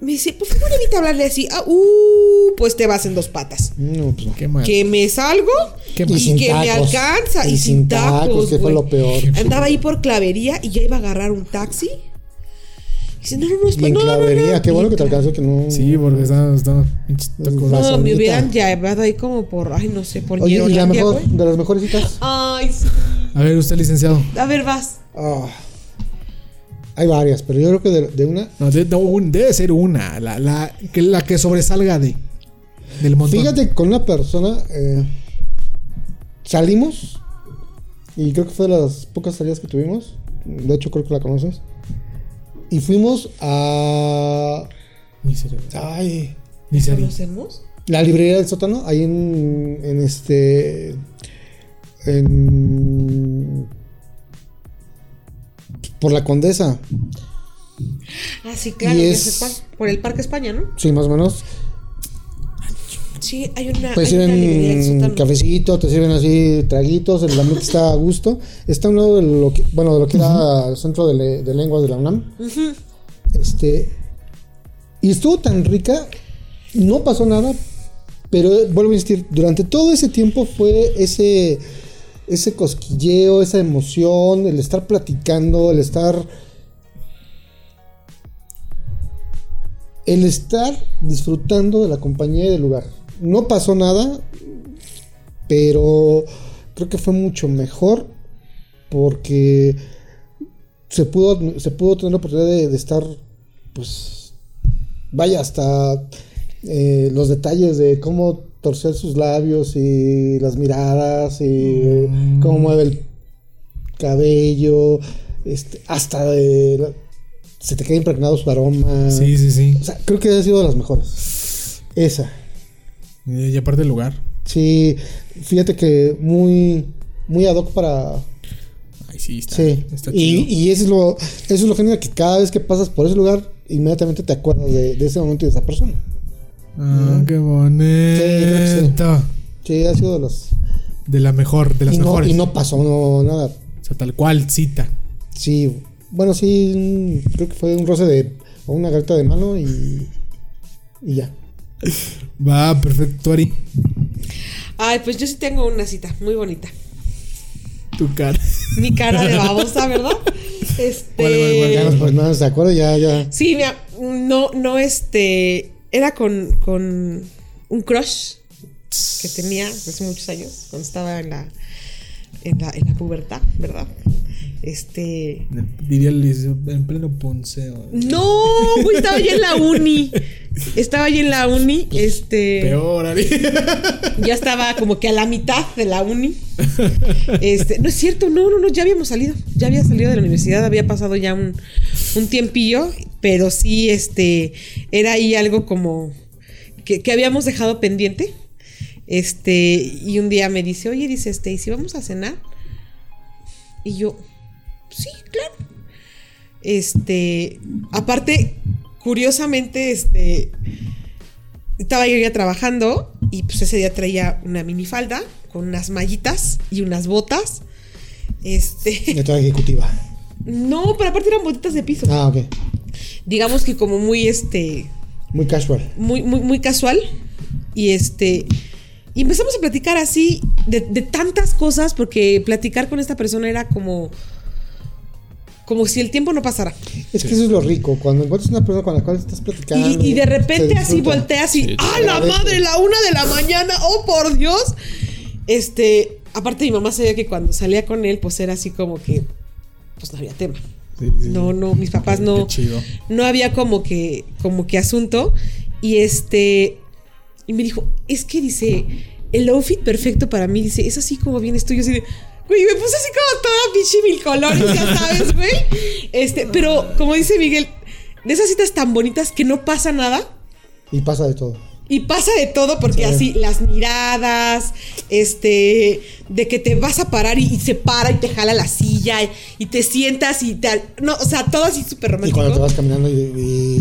Me dice, por favor, evita hablarle así. Ah, uh, pues te vas en dos patas. No, pues no. Qué mal. Que me salgo Qué y, mal. Y sin que me alcanza. Y, Y sin sin tacos, tacos. que fue lo peor. Andaba ahí por clavería y ya iba a agarrar un taxi. Dice, no, no, no, Y en no, no, no, clavería, no. qué bueno que te alcanzó que no. Sí, porque pinches tacos. La No, me hubieran llevado ahí como por, ay, no sé, por Oye, y la Ñerolandia, mejor, güey. de las mejores citas. Ay, sí. A ver, usted, licenciado. A ver, vas. Ah, hay varias, pero yo creo que de, de una. No, de- no, un- debe ser una. La, la, que, la que sobresalga de... Del montón. Fíjate, con una persona eh, salimos y creo que fue de las pocas salidas que tuvimos. De hecho, creo que la conoces. Y fuimos a. Miserable. Ay, Miserable. ¿Conocemos? la librería del sótano, ahí en, en este. En. Por la condesa. Ah, sí, claro, Y es-. Por el Parque España, ¿no? Sí, más o menos. Sí, hay una. Hay del sirven cafecito, te sirven así traguitos, el ambiente está a gusto. Está a un lado de lo que, bueno, de lo que era el centro de, le- de lenguas de la UNAM. Este. Y estuvo tan rica, no pasó nada, pero eh, vuelvo a insistir, durante todo ese tiempo fue ese. Ese cosquilleo, esa emoción, el estar platicando, el estar. El estar disfrutando de la compañía y del lugar. No pasó nada, pero creo que fue mucho mejor porque se pudo, se pudo tener la oportunidad de, de estar, pues, vaya, hasta eh, los detalles de cómo torcer sus labios y las miradas y Mm. cómo mueve el cabello, este, hasta de la- se te queda impregnado su aroma. Sí, sí, sí. O sea, creo que ha sido de las mejores. Esa. Y y aparte el lugar. Sí, fíjate que muy, muy ad hoc para... Ay, sí, está, Sí, está y, chido. y eso es lo eso es lo genial, que cada vez que pasas por ese lugar, inmediatamente te acuerdas de, de ese momento y de esa persona. Ah, qué bonito. Sí, ha sido de las... De la mejor, de las y, no, mejores. y no pasó no, nada. O sea, tal cual, cita. Sí, bueno, sí, creo que fue un roce de... o una garita de mano y... y ya. Va, perfecto, Ari. Ay, pues yo sí tengo una cita muy bonita. Tu cara. Mi cara de babosa, ¿verdad? Este. ¿Cuál, cuál, cuál? Ya nos ponemos de acuerdo, ya, ya. Sí, mira, no, no, este. Era con, con un crush que tenía hace muchos años, cuando estaba en la, en la, en la pubertad, ¿verdad? Este. Diría en pleno ponceo. No, güey, estaba yo en la uni. Estaba yo en la uni, este. Peor, Ari. Ya estaba como que a la mitad de la uni. Este, no es cierto, no, no, no, ya habíamos salido. Ya había salido de la universidad, había pasado ya un, un tiempillo, pero sí, este, era ahí algo como que, que habíamos dejado pendiente. Este, y un día me dice, oye, dice, este, ¿y si vamos a cenar? Y yo, sí, claro. Este, aparte, curiosamente, este, estaba yo ya trabajando y pues ese día traía una minifalda con unas mallitas y unas botas. Este, Letra ejecutiva. no, pero aparte eran botitas de piso. Ah, ok. Digamos que como muy este Muy casual. muy muy muy casual y este y empezamos a platicar así de, de tantas cosas porque platicar con esta persona era como como si el tiempo no pasara. Es que eso es lo rico, cuando encuentras una persona con la cual estás platicando. Y, y de repente así volteas y Sí, ¡ah, la madre! La una de la mañana, ¡oh, por Dios! Este, aparte mi mamá sabía que cuando salía con él, pues era así como que, pues no había tema. Sí, sí. No, no, mis papás Qué- no, qué chido. no había como que, como que asunto. Y este, y me dijo, es que dice, el outfit perfecto para mí, dice, es así como vienes tú. Yo así de, güey, me puse así como toda pinche mil colores, ya sabes, güey. Este, pero como dice Miguel, de esas citas tan bonitas que no pasa nada. Y pasa de todo. Y pasa de todo porque Sí. así las miradas, este, de que te vas a parar y, y se para y te jala la silla y, y te sientas y te, no, o sea, todo así súper Y romántico. cuando te vas caminando y,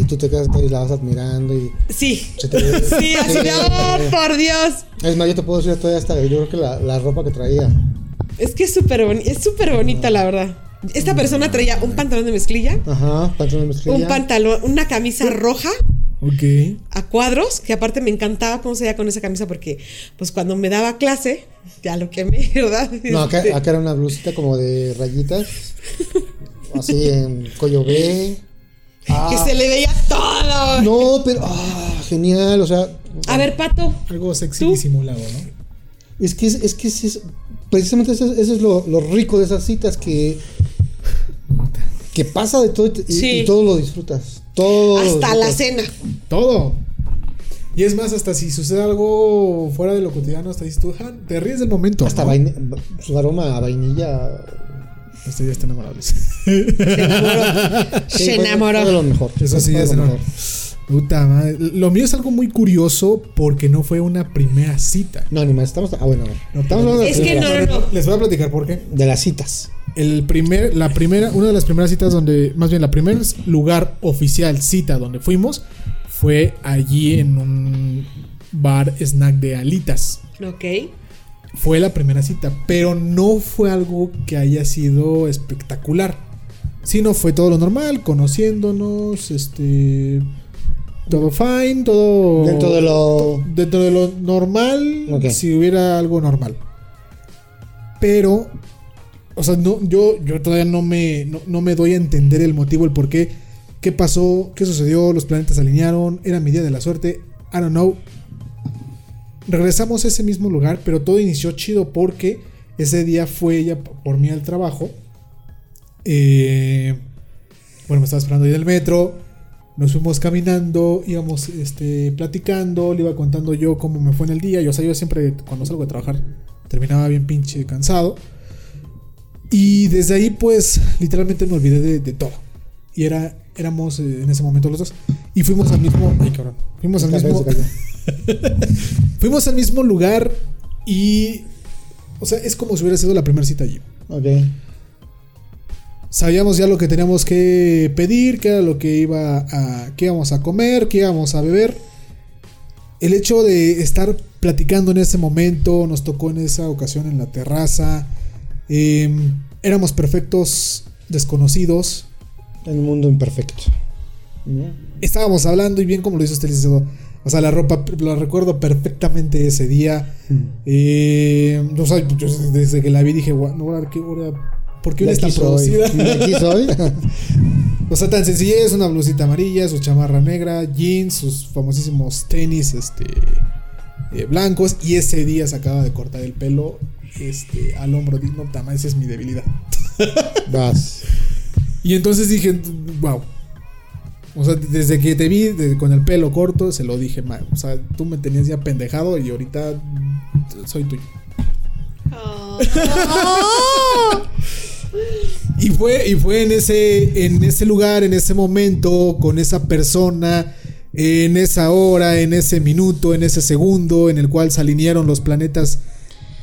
y tú te quedas y la vas admirando y Sí. se te Sí, así oh, por Dios. Es más, yo te puedo decir todavía hasta, yo creo que la, la ropa que traía. Es que es súper boni- es súper bonita, la verdad. Esta persona traía un pantalón de mezclilla, Ajá, pantalón de mezclilla. un pantalón, una camisa roja Ok. a cuadros, que aparte me encantaba cómo se veía con esa camisa porque, pues cuando me daba clase, ya lo quemé, ¿verdad? No, acá, Este, acá era una blusita como de rayitas. así en cuello B. Ah, que se le veía todo. No, pero. Ah, genial, o sea. A ver, Pato. Algo sexy ¿Tú? disimulado, ¿no? Es que es, es que es, es- precisamente eso, es- eso es lo, lo rico de esas citas que que pasa de todo y, Sí. todo lo disfrutas. Todo. Hasta la cena. Todo. Y es más, hasta si sucede algo fuera de lo cotidiano, hasta dices tú, "Ja, te ríes del momento. Hasta ¿no? su aroma a vainilla. Este ya están enamorables. Se enamoró. fue de lo mejor. Eso sí, es lo mejor. Puta madre. Lo mío es algo muy curioso porque no fue una primera cita. No, ni más. Estamos. Ah, bueno, No, estamos hablando de, Es que no, no, no. Les voy a platicar por qué. de las citas. El primer, la primera, una de las primeras citas donde, más bien la primer lugar oficial cita donde fuimos fue allí en un bar snack de alitas. Ok. Fue la primera cita, pero no fue algo que haya sido espectacular. Sino fue todo lo normal, conociéndonos, este. Todo fine, todo. Dentro de lo. Dentro de lo normal, si hubiera algo normal. Pero, o sea, no, yo, yo todavía no me, no, no me doy a entender el motivo, el por qué. ¿Qué pasó? ¿Qué sucedió? ¿Los planetas se alinearon? ¿Era mi día de la suerte? I don't know. Regresamos a ese mismo lugar, pero todo inició chido porque ese día fue ella por mí al trabajo. Eh, bueno, me estaba esperando ahí del metro. Nos fuimos caminando, íbamos este, platicando, le iba contando yo cómo me fue en el día. Yo, o sea, yo siempre cuando salgo de trabajar terminaba bien pinche cansado. Y desde ahí pues literalmente me olvidé de, de todo. Y era, éramos eh, en ese momento los dos. Y fuimos al mismo... Ay, cabrón. Fuimos al mismo... Fuimos al mismo lugar y... O sea, es como si hubiera sido la primera cita allí. Ok. Sabíamos ya lo que teníamos que pedir, qué era lo que iba a, qué íbamos a comer, qué íbamos a beber. El hecho de estar platicando en ese momento, nos tocó en esa ocasión en la terraza. eh, éramos perfectos desconocidos. En un mundo imperfecto. Estábamos hablando y bien como lo hizo este licenciado. O sea, la ropa la recuerdo perfectamente ese día. Eh, o sea, yo desde que la vi dije, "Gua- no, ahora, ¿qué hora? ¿Por qué De hoy está producida? De aquí soy. O sea, tan sencilla es una blusita amarilla, su chamarra negra, jeans, sus famosísimos tenis este, eh, blancos. Y ese día se acaba de cortar el pelo este, al hombro. Di, No, tama, esa es mi debilidad. Vas. Y entonces dije, wow. O sea, desde que te vi de- con el pelo corto, se lo dije, "Ma, O sea, tú me tenías ya pendejado y ahorita soy tuyo. Y fue, y fue en ese, en ese lugar, en ese momento, con esa persona, en esa hora, en ese minuto, en ese segundo, en el cual se alinearon los planetas,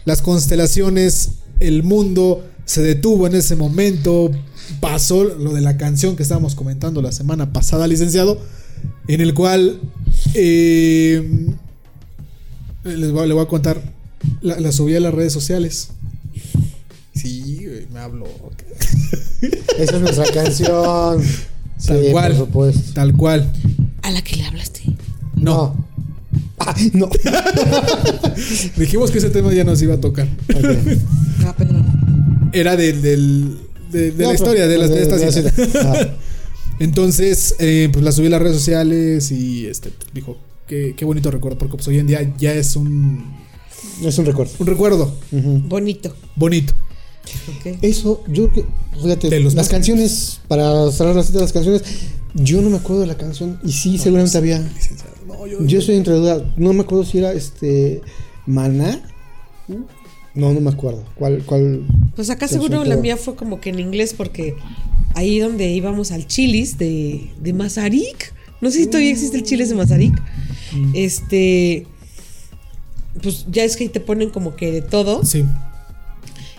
las constelaciones, el mundo se detuvo en ese momento. Pasó lo de la canción que estábamos comentando la semana pasada, licenciado, en el cual eh, les le voy a contar, la, la subí a las redes sociales. Sí, güey, me hablo. Esa es nuestra canción. Tal sí, cual. por supuesto. Tal cual. A la que le hablaste. No. Ah, no. Dijimos que ese tema ya nos iba a tocar. Ok. Ah, perdón. Era del, del- de, de No, la historia, de, pero- las, de esta cita. Ah, Entonces, eh, pues la subí a las redes sociales y este dijo, qué, qué bonito recuerdo, porque pues hoy en día ya es un, es un recuerdo. un recuerdo. Bonito. bonito. Eso, yo creo que, fíjate, De los las más- canciones, para cerrar la cita de las canciones, yo no me acuerdo de la canción y sí, seguramente había. Licenciado, no, yo- Yo estoy entre duda, no me acuerdo si era este Maná. No, no me acuerdo. ¿Cuál? cuál? Pues acá seguro la mía fue como que en inglés porque ahí donde íbamos al chilis de, de Mazarik, no sé si todavía existe el chilis de Mazarik, este, pues ya es que ahí te ponen como que de todo Sí.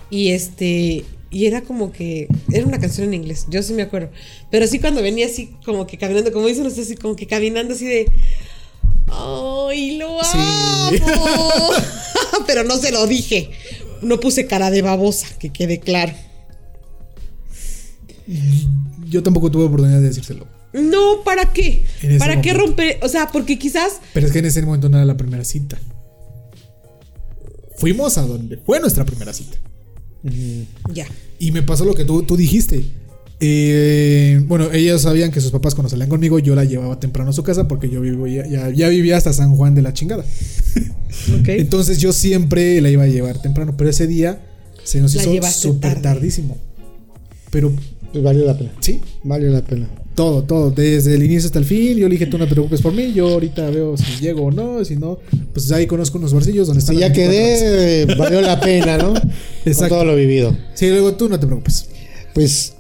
y este, y era como que, era una canción en inglés, yo sí me acuerdo, pero sí cuando venía así como que caminando, como dicen ustedes, así como que caminando así de... ¡Ay, lo Sí. amo! Pero no se lo dije. No puse cara de babosa, que quede claro. Yo tampoco tuve oportunidad de decírselo. No, ¿para qué? ¿Para qué romper? O sea, porque quizás. Pero es que en ese momento no era la primera cita. Fuimos a donde fue nuestra primera cita. Ya. Y me pasó lo que tú, tú dijiste. Eh, bueno, ellos sabían que sus papás cuando salían conmigo yo la llevaba temprano a su casa porque yo vivo ya, ya, ya vivía hasta San Juan de la chingada. Entonces yo siempre la iba a llevar temprano, pero ese día se nos La hizo súper tarde. tardísimo. Pero valió la pena. sí, Valió la pena. todo, todo, desde el inicio hasta el fin. Yo le dije, tú no te preocupes por mí, yo ahorita veo si llego o no, si no, pues ahí conozco unos barcillos donde están Si ya 24 horas. quedé, valió la pena, ¿no? Con Exacto. todo lo vivido. Sí, luego tú no te preocupes. Pues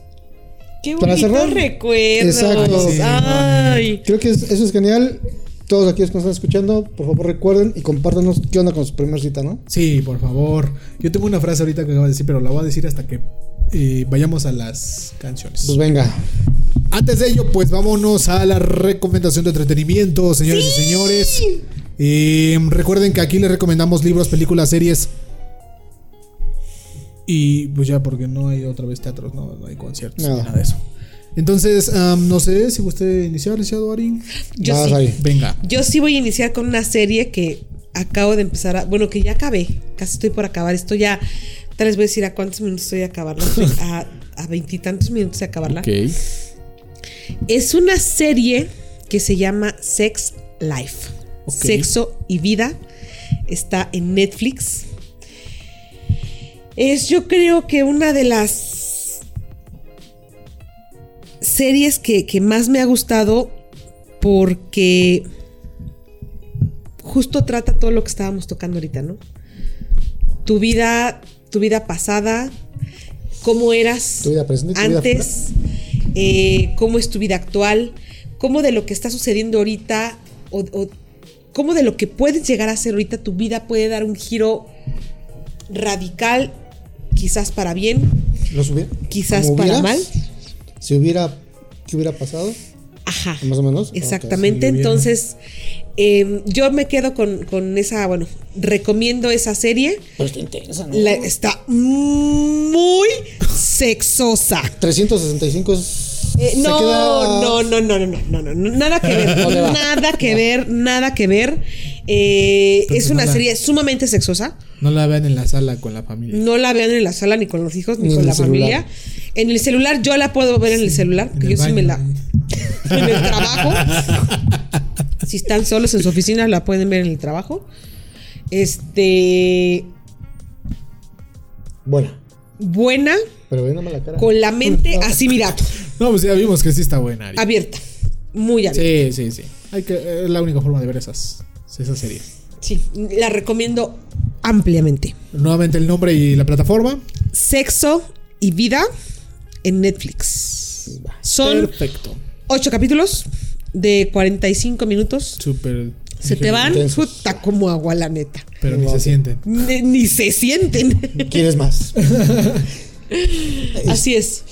Qué cerrar. recuerdos. Exacto. Sí, Ay. creo que es- eso es genial. Todos aquellos que nos están escuchando, por favor recuerden y compártanos qué onda con su primera cita, ¿no? Sí, por favor. Yo tengo una frase ahorita que acabo de decir, pero la voy a decir hasta que eh, vayamos a las canciones. Pues venga. Antes de ello, pues vámonos a la recomendación de entretenimiento, señores y señores. Eh, recuerden que aquí les recomendamos libros, películas, series. Y pues ya, porque no hay otra vez teatros, no, no hay conciertos, Nada. ni nada de eso. Entonces, no sé si usted iniciar, licenciado Ari. Yo Vas sí. ahí. Venga. Yo sí voy a iniciar con una serie que acabo de empezar a. Bueno, que ya acabé. Casi estoy por acabar. Esto ya. Tal vez voy a decir a cuántos minutos estoy de acabarla. Estoy a a veintitantos minutos de acabarla. Es una serie que se llama Sex Life. Sexo y vida. Está en Netflix. Es yo creo que una de las series que, que más me ha gustado porque justo trata todo lo que estábamos tocando ahorita, ¿no? Tu vida, tu vida pasada, cómo eras Tu vida presente, antes, eh, cómo es tu vida actual, cómo de lo que está sucediendo ahorita o, o cómo de lo que puedes llegar a ser ahorita tu vida puede dar un giro radical, quizás para bien, quizás ¿Como para hubieras? mal. Si hubiera, ¿qué hubiera pasado? Ajá. Más o menos. Exactamente. Entonces, em, yo me quedo con, con, esa, bueno, recomiendo esa serie. Pero está intensa, ¿no? Está muy sexosa. 365 es... Eh, no, no, no, no, no, no, no, no, nada que ver, nada que ver, eh, nada que ver. Es una serie sumamente sexosa. No la vean en la sala con la familia. No la vean en la sala ni con los hijos ni, con la familia. En el celular yo la puedo ver en el celular, sí, que yo sí me la en el trabajo. si están solos en su oficina la pueden ver en el trabajo. Este Buena. buena Pero nomás la cara. con la mente así mira, No, pues ya vimos que sí está buena. Ari. abierta, muy abierta. Sí, sí, sí. Hay que, es la única forma de ver esas, esas series. Sí, la recomiendo ampliamente. Nuevamente el nombre y la plataforma. Sexo y vida en Netflix. Son Perfecto. Ocho capítulos de 45 minutos. Súper. Se te van Intensos. puta como agua, la neta. Pero ni se sienten. Ni, ni se sienten. ¿Quieres más? Así es.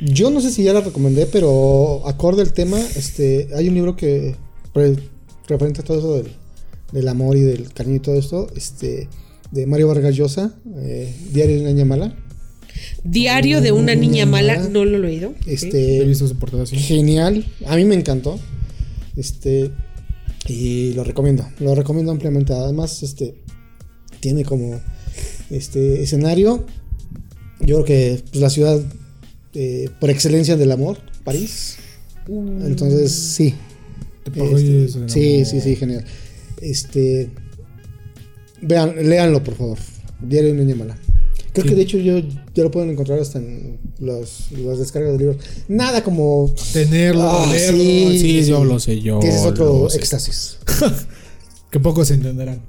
Yo no sé si ya la recomendé, pero acorde al tema, este, hay un libro que re- referente a todo eso del, del amor y del cariño y todo esto, este, de Mario Vargas Llosa, eh, Diario de una niña mala. Diario de una niña mala, no lo he leído. He Este, visto su portada genial, a mí me encantó. Este, y lo recomiendo, lo recomiendo ampliamente. Además, este, tiene como este escenario, yo creo que pues, la ciudad eh, por excelencia del amor, París. Entonces, sí. Te Este, sí, sí, sí, genial. Este, vean, léanlo, por favor. Diario de una niña mala. Creo que de hecho yo ya lo pueden encontrar hasta en los, las descargas de libros. Nada como Tenerlo, Ah, leerlo. sí, Sí, yo lo sé, yo. que ese es otro éxtasis. Que pocos entenderán.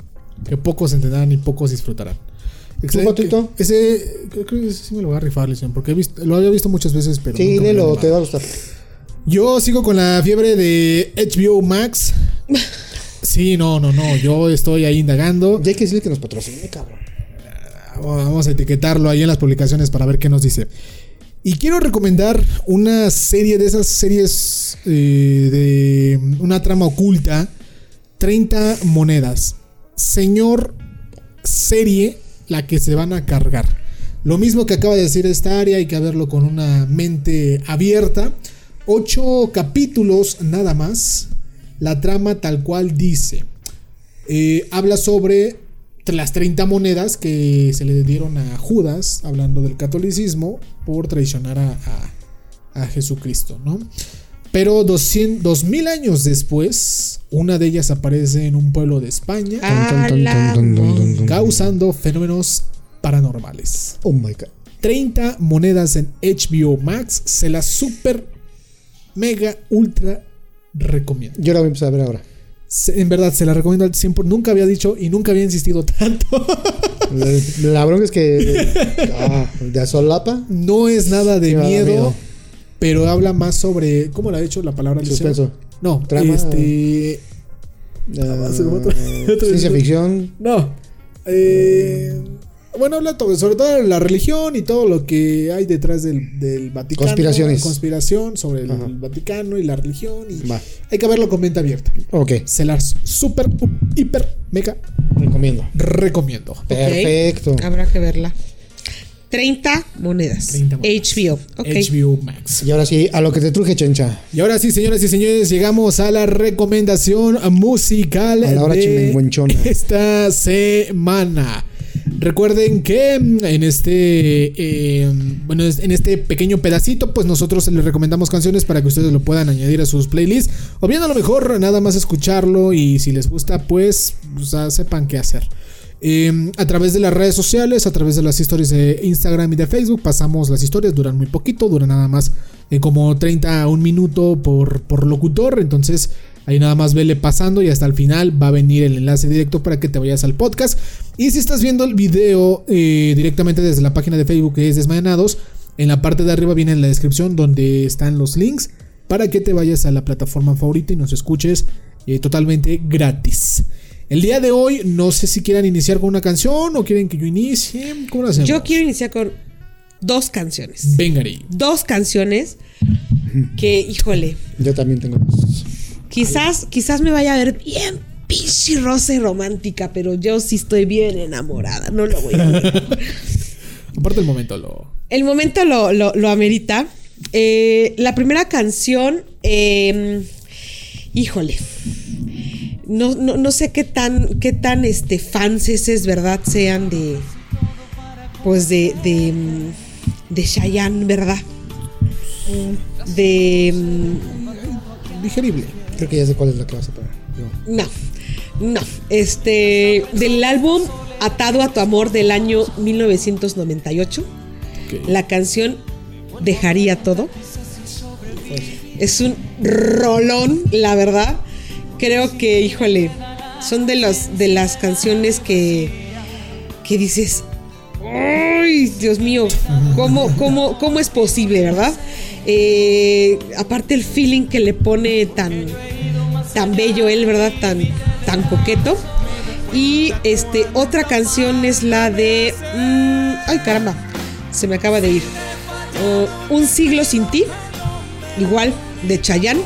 Que pocos entenderán y pocos disfrutarán. Patito? Ese, creo que ese sí me lo voy a rifar, Licen, porque he visto, lo había visto muchas veces, pero. Sí, léelo, te va a gustar. Yo sigo con la fiebre de HBO Max. Sí, no, no, no. Yo estoy ahí indagando. Ya hay que decirle que nos patrocine, cabrón. Vamos a etiquetarlo ahí en las publicaciones para ver qué nos dice. Y quiero recomendar una serie de esas series eh, de una trama oculta. 30 monedas. Señor serie la que se van a cargar. Lo mismo que acaba de decir esta área, hay que verlo con una mente abierta. Ocho capítulos nada más. La trama tal cual dice. Eh, habla sobre las 30 monedas que se le dieron a Judas, hablando del catolicismo, por traicionar a, a- a Jesucristo, ¿no? Pero 200, 2000 años después, una de ellas aparece en un pueblo de España, causando fenómenos paranormales. Oh my god. 30 monedas en HBO Max, se las super, mega, ultra recomiendo. Yo la voy a empezar a ver ahora. En verdad, se la recomiendo al 100%. Nunca había dicho y nunca había insistido tanto. La, la bronca es que. ah, de asolapa. No es nada de miedo, miedo. pero habla más sobre. ¿Cómo le ha dicho la palabra? Suspenso. No, Trama. este. otro- ciencia ficción. No. Eh, bueno, habla todo- sobre todo de la religión y todo lo que hay detrás del, del Vaticano. Conspiraciones. Conspiración sobre el, Ajá. Vaticano y la religión. Y Va. hay que verlo con mente abierta. Ok, Se las super, up, hiper, mega recomiendo. recomiendo. Perfecto. Habrá que verla. 30 monedas. 30 monedas. HBO. Ok. HBO Max. Y ahora sí, a lo que te truje, chencha. Y ahora sí, señoras y señores, llegamos a la recomendación musical A la hora de chimenguenchona. esta semana. Recuerden que en este eh, bueno, en este pequeño pedacito, pues nosotros les recomendamos canciones para que ustedes lo puedan añadir a sus playlists. O bien a lo mejor nada más escucharlo y si les gusta, pues, o sepan qué hacer. Eh, a través de las redes sociales, a través de las historias de Instagram y de Facebook, pasamos las historias, duran muy poquito, duran nada más eh, como 30 a un minuto por, por locutor, entonces ahí nada más vele pasando y hasta el final va a venir el enlace directo para que te vayas al podcast. Y si estás viendo el video eh, directamente desde la página de Facebook que es Desmayanados, en la parte de arriba viene en la descripción donde están los links para que te vayas a la plataforma favorita y nos escuches eh, totalmente gratis. El día de hoy, no sé si quieran iniciar con una canción o quieren que yo inicie. ¿Cómo lo hacemos? Yo quiero iniciar con dos canciones. Venga. Dos canciones que, híjole, Yo también tengo. Quizás, quizás me vaya a ver bien pinche rosa y romántica, pero yo sí estoy bien enamorada, no lo voy a negar. Aparte el momento lo. El momento lo, lo- lo amerita. Eh, la primera canción, eh, híjole, no, no, no sé qué tan, qué tan este, fanses es verdad sean de, pues de, de, mm, de Chayanne, ¿verdad? De, mm, Digerible. Creo que ya sé cuál es la que vas a poner. Yo. no, no, este, del álbum Atado a tu amor del año 1998. Ok. La canción Dejaría todo. Es un rolón, la verdad. Creo que, híjole, son de los de las canciones que, que dices, ¡ay, Dios mío! ¿Cómo, cómo, cómo es posible, verdad? Eh, aparte el feeling que le pone tan, tan bello él, ¿verdad? Tan, tan coqueto. Y este, otra canción es la de. mm, ay, caramba. Se me acaba de ir. Uh, Un siglo sin ti. Igual, de Chayanne.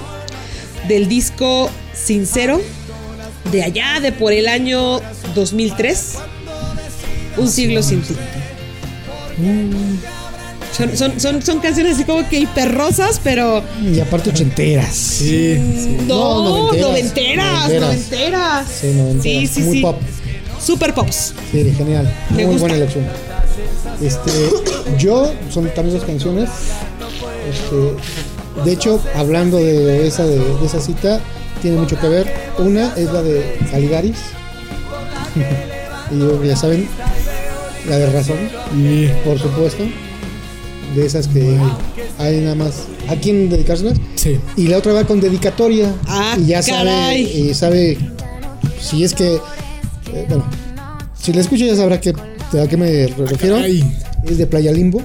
Del disco Sincero. De allá, de por el año 2003. Un siglo sin ti. Son, son, son, son canciones así como que hiperrosas, pero. Y aparte ochenteras. Sí, sí. No, No, noventeras, noventeras, noventeras. Sí, noventeras. Sí, sí, Muy sí. pop. Super pops. Sí, genial. Me Muy gusta. buena elección. Este, yo, son también dos canciones. Este, de hecho, hablando de esa, de, de esa cita, tiene mucho que ver. Una es la de Caligaris. y ya saben, la de Razón, Y- por supuesto. De esas que hay nada más. ¿A quién dedicárselas? sí. Y la otra va con dedicatoria. Ah, y ya caray. sabe, y sabe si es que, eh, bueno, si la escucha ya sabrá que, a qué me refiero. Es de Playa Limbo.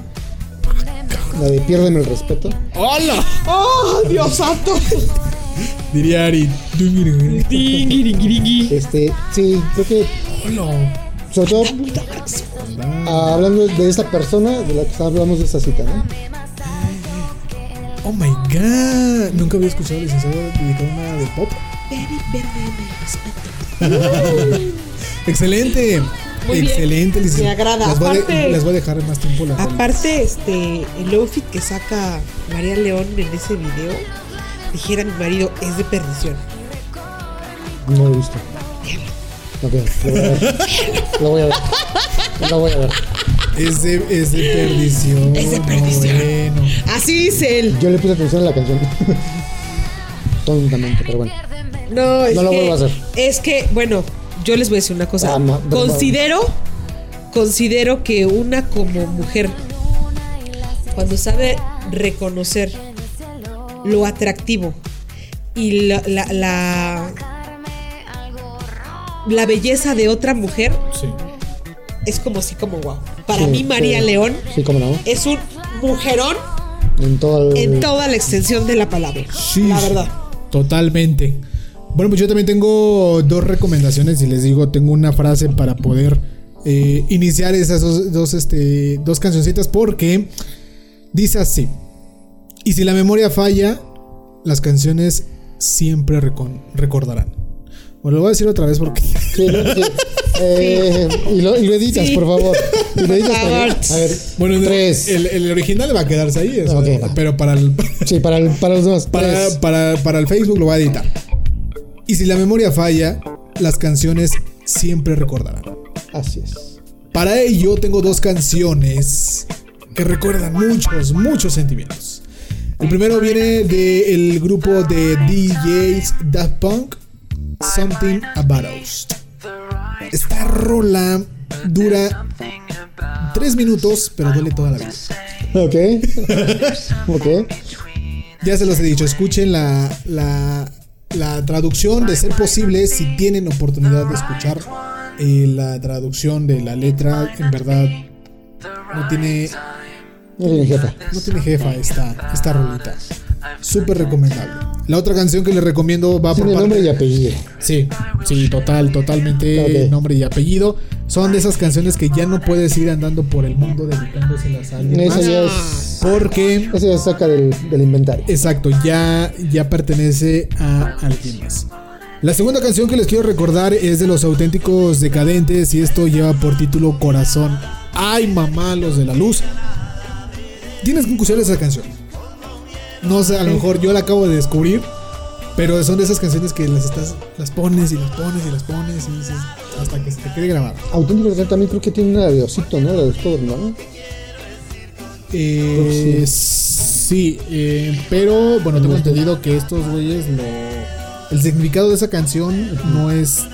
La de Piérdeme el respeto. ¡Hola! ¡Oh, Dios santo! Diría Ari. Este, sí, creo que, Hola. Sobre todo, ah, hablando de esta persona, de la que hablamos de esta cita, ¿no? Oh my god. Nunca había escuchado licenciado dedicar una de pop. Excelente. Muy bien. Excelente, licenciado. Me agrada. Las voy, a Aparte- las voy a dejar más tiempo. rolas. Aparte, este, el outfit que saca María León en ese video, dijera mi marido, es de perdición. No lo he visto. Ok, lo voy a ver. Lo voy a ver. Lo voy a ver. Es de, es de perdición. Es de perdición. bueno. Así dice él. Yo le puse atención a la canción. Tontamente, pero bueno. No, es No lo que, vuelvo a hacer. Es que, bueno, yo les voy a decir una cosa. Ah, no, considero, considero que una como mujer, cuando sabe reconocer lo atractivo y la, la, la, la belleza de otra mujer, Sí. es como así como wow. Para Sí, mí, María sí. León Sí, cómo no. es un mujerón En todo el- en toda la extensión de la palabra. Sí. La verdad. Totalmente. Bueno, pues yo también tengo dos recomendaciones y les digo, tengo una frase para poder eh, iniciar esas dos, dos, este, dos cancioncitas porque dice así. Y si la memoria falla, las canciones siempre recordarán. Bueno, lo voy a decir otra vez porque... Sí, sí. Eh, y, lo, y lo editas, Sí. por favor. Y lo editas. A ver, Bueno, tres. el, el original va a quedarse ahí, eso, va. pero para el... Sí, para, el- para los demás. Para, para, para el Facebook lo voy a editar. Y si la memoria falla, las canciones siempre recordarán. Así es. Para ello tengo dos canciones que recuerdan muchos, muchos sentimientos. El primero viene del grupo de DJs Daft Punk, Something About Us. Esta rola dura tres minutos, pero duele toda la vida. Ok. ok. Ya se los he dicho, escuchen la, la, la traducción de ser posible si tienen oportunidad de escuchar eh, la traducción de la letra. En verdad, no tiene, No tiene jefa. no tiene jefa esta, esta rolita. Súper recomendable. La otra canción que les recomiendo va por Tiene parte- nombre y apellido. Sí, sí, total, totalmente nombre y apellido. Son de esas canciones que ya no puedes ir andando por el mundo dedicándoselas a alguien Eso más. ya es. Porque, Eso ya saca del, del inventario. exacto, ya, ya pertenece a alguien más. La segunda canción que les quiero recordar es de los auténticos decadentes y esto lleva por título Corazón. Ay, mamá, los de la luz. Tienes que escuchar esa canción. No sé, a lo mejor yo la acabo de descubrir, pero son de esas canciones que las estás, las pones y las pones y las pones y dices hasta que se te quede grabada. Auténtico también creo que tiene una de Osito, ¿no? La de Osito, ¿no? Eh, sí, eh, pero bueno, tengo entendido que estos güeyes lo. El significado de esa canción no es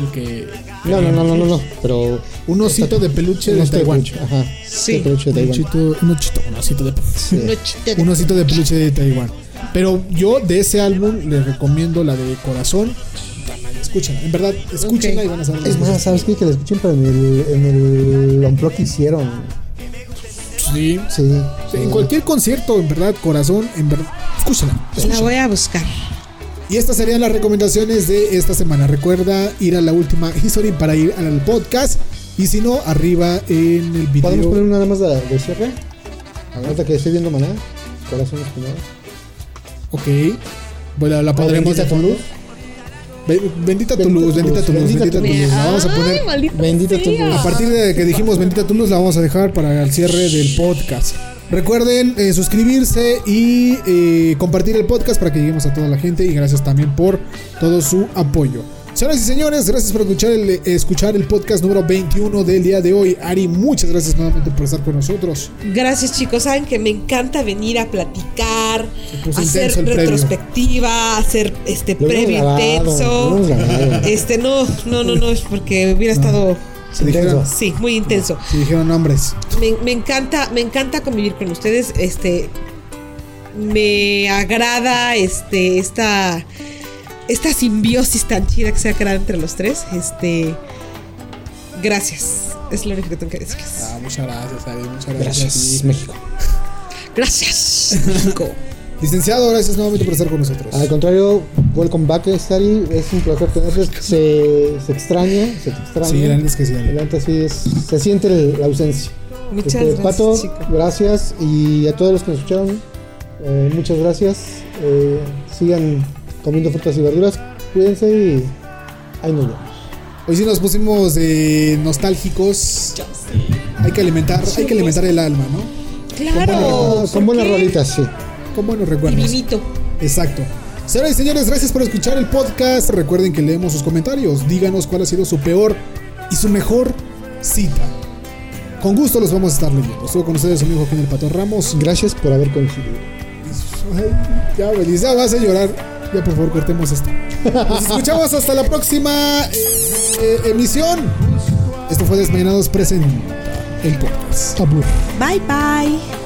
el que. No, no, no, no, no, no. Pero. Un osito de peluche de Taiwán. peluche, Ajá. Sí. De peluche de Un osito, un osito, un osito de chiste. un osito de peluche de Taiwán. Pero yo de ese álbum les recomiendo la de Corazón. Escúchala, en verdad, escúchenla y van a saber. Es más, ¿sabes qué? Que la escuchen, pero en el, en el unplug que hicieron. Sí. Sí. Sí, En cualquier concierto, en verdad, Corazón, en verdad, escúchala. La voy a buscar. Y estas serían las recomendaciones de esta semana. Recuerda ir a la última history para ir al podcast. Y si no, arriba en el video. ¿Podemos poner una nada más de, de cierre? Ahorita que estoy viendo maná. Corazón espinado. Ok. Bueno, la pondremos Bendita de tu luz. Bendita tu luz, bendita tu luz, bendita tu luz. La vamos a poner. Bendita tu luz. A partir de que dijimos bendita tu luz, la vamos a dejar para el cierre del podcast. Recuerden eh, suscribirse y eh, compartir el podcast para que lleguemos a toda la gente. Y gracias también por todo su apoyo. Señoras y señores, gracias por escuchar el, escuchar el podcast número 21 del día de hoy. Ari, muchas gracias nuevamente por estar con nosotros. Gracias chicos, saben que me encanta venir a platicar, hacer retrospectiva, hacer este previo intenso. Este no, no, no, no, es porque hubiera estado Se dijeron, Intenso. sí, muy intenso. se dijeron nombres. Me, me encanta, me encanta convivir con ustedes. Este me agrada este esta esta simbiosis tan chida que se ha creado entre los tres. Este gracias. Es lo único que tengo que decirles. Ah, muchas gracias, Ari, muchas gracias. Gracias. México. Gracias, México. Licenciado, gracias nuevamente por estar con nosotros. Al contrario, welcome back, Stari. Es un placer tenerte. Se, se extraña, se te extraña. Sí, la es que sí. La sí es, se siente el- la ausencia. Muchas Este, gracias, Pato, chico. gracias. Y a todos los que nos escucharon, eh, muchas gracias. Eh, sigan comiendo frutas y verduras. Cuídense y ahí nos vemos. Hoy sí nos pusimos eh, nostálgicos. Hay que alimentar, hay que alimentar el alma, ¿no? Claro. ¿por Son buenas rolitas, sí. Con buenos recuerdos. Divinito. Exacto. Señoras y señores, gracias por escuchar el podcast. Recuerden que leemos sus comentarios. Díganos cuál ha sido su peor y su mejor cita. Con gusto los vamos a estar leyendo. Estuvo con ustedes su amigo Joaquín el Pato Ramos. Gracias por haber coincidido. Ya, Belis, ya vas a llorar. Ya, por favor, cortemos esto. Nos escuchamos hasta la próxima eh, eh, emisión. Esto fue Desmañanados Presenta el podcast. Bye bye.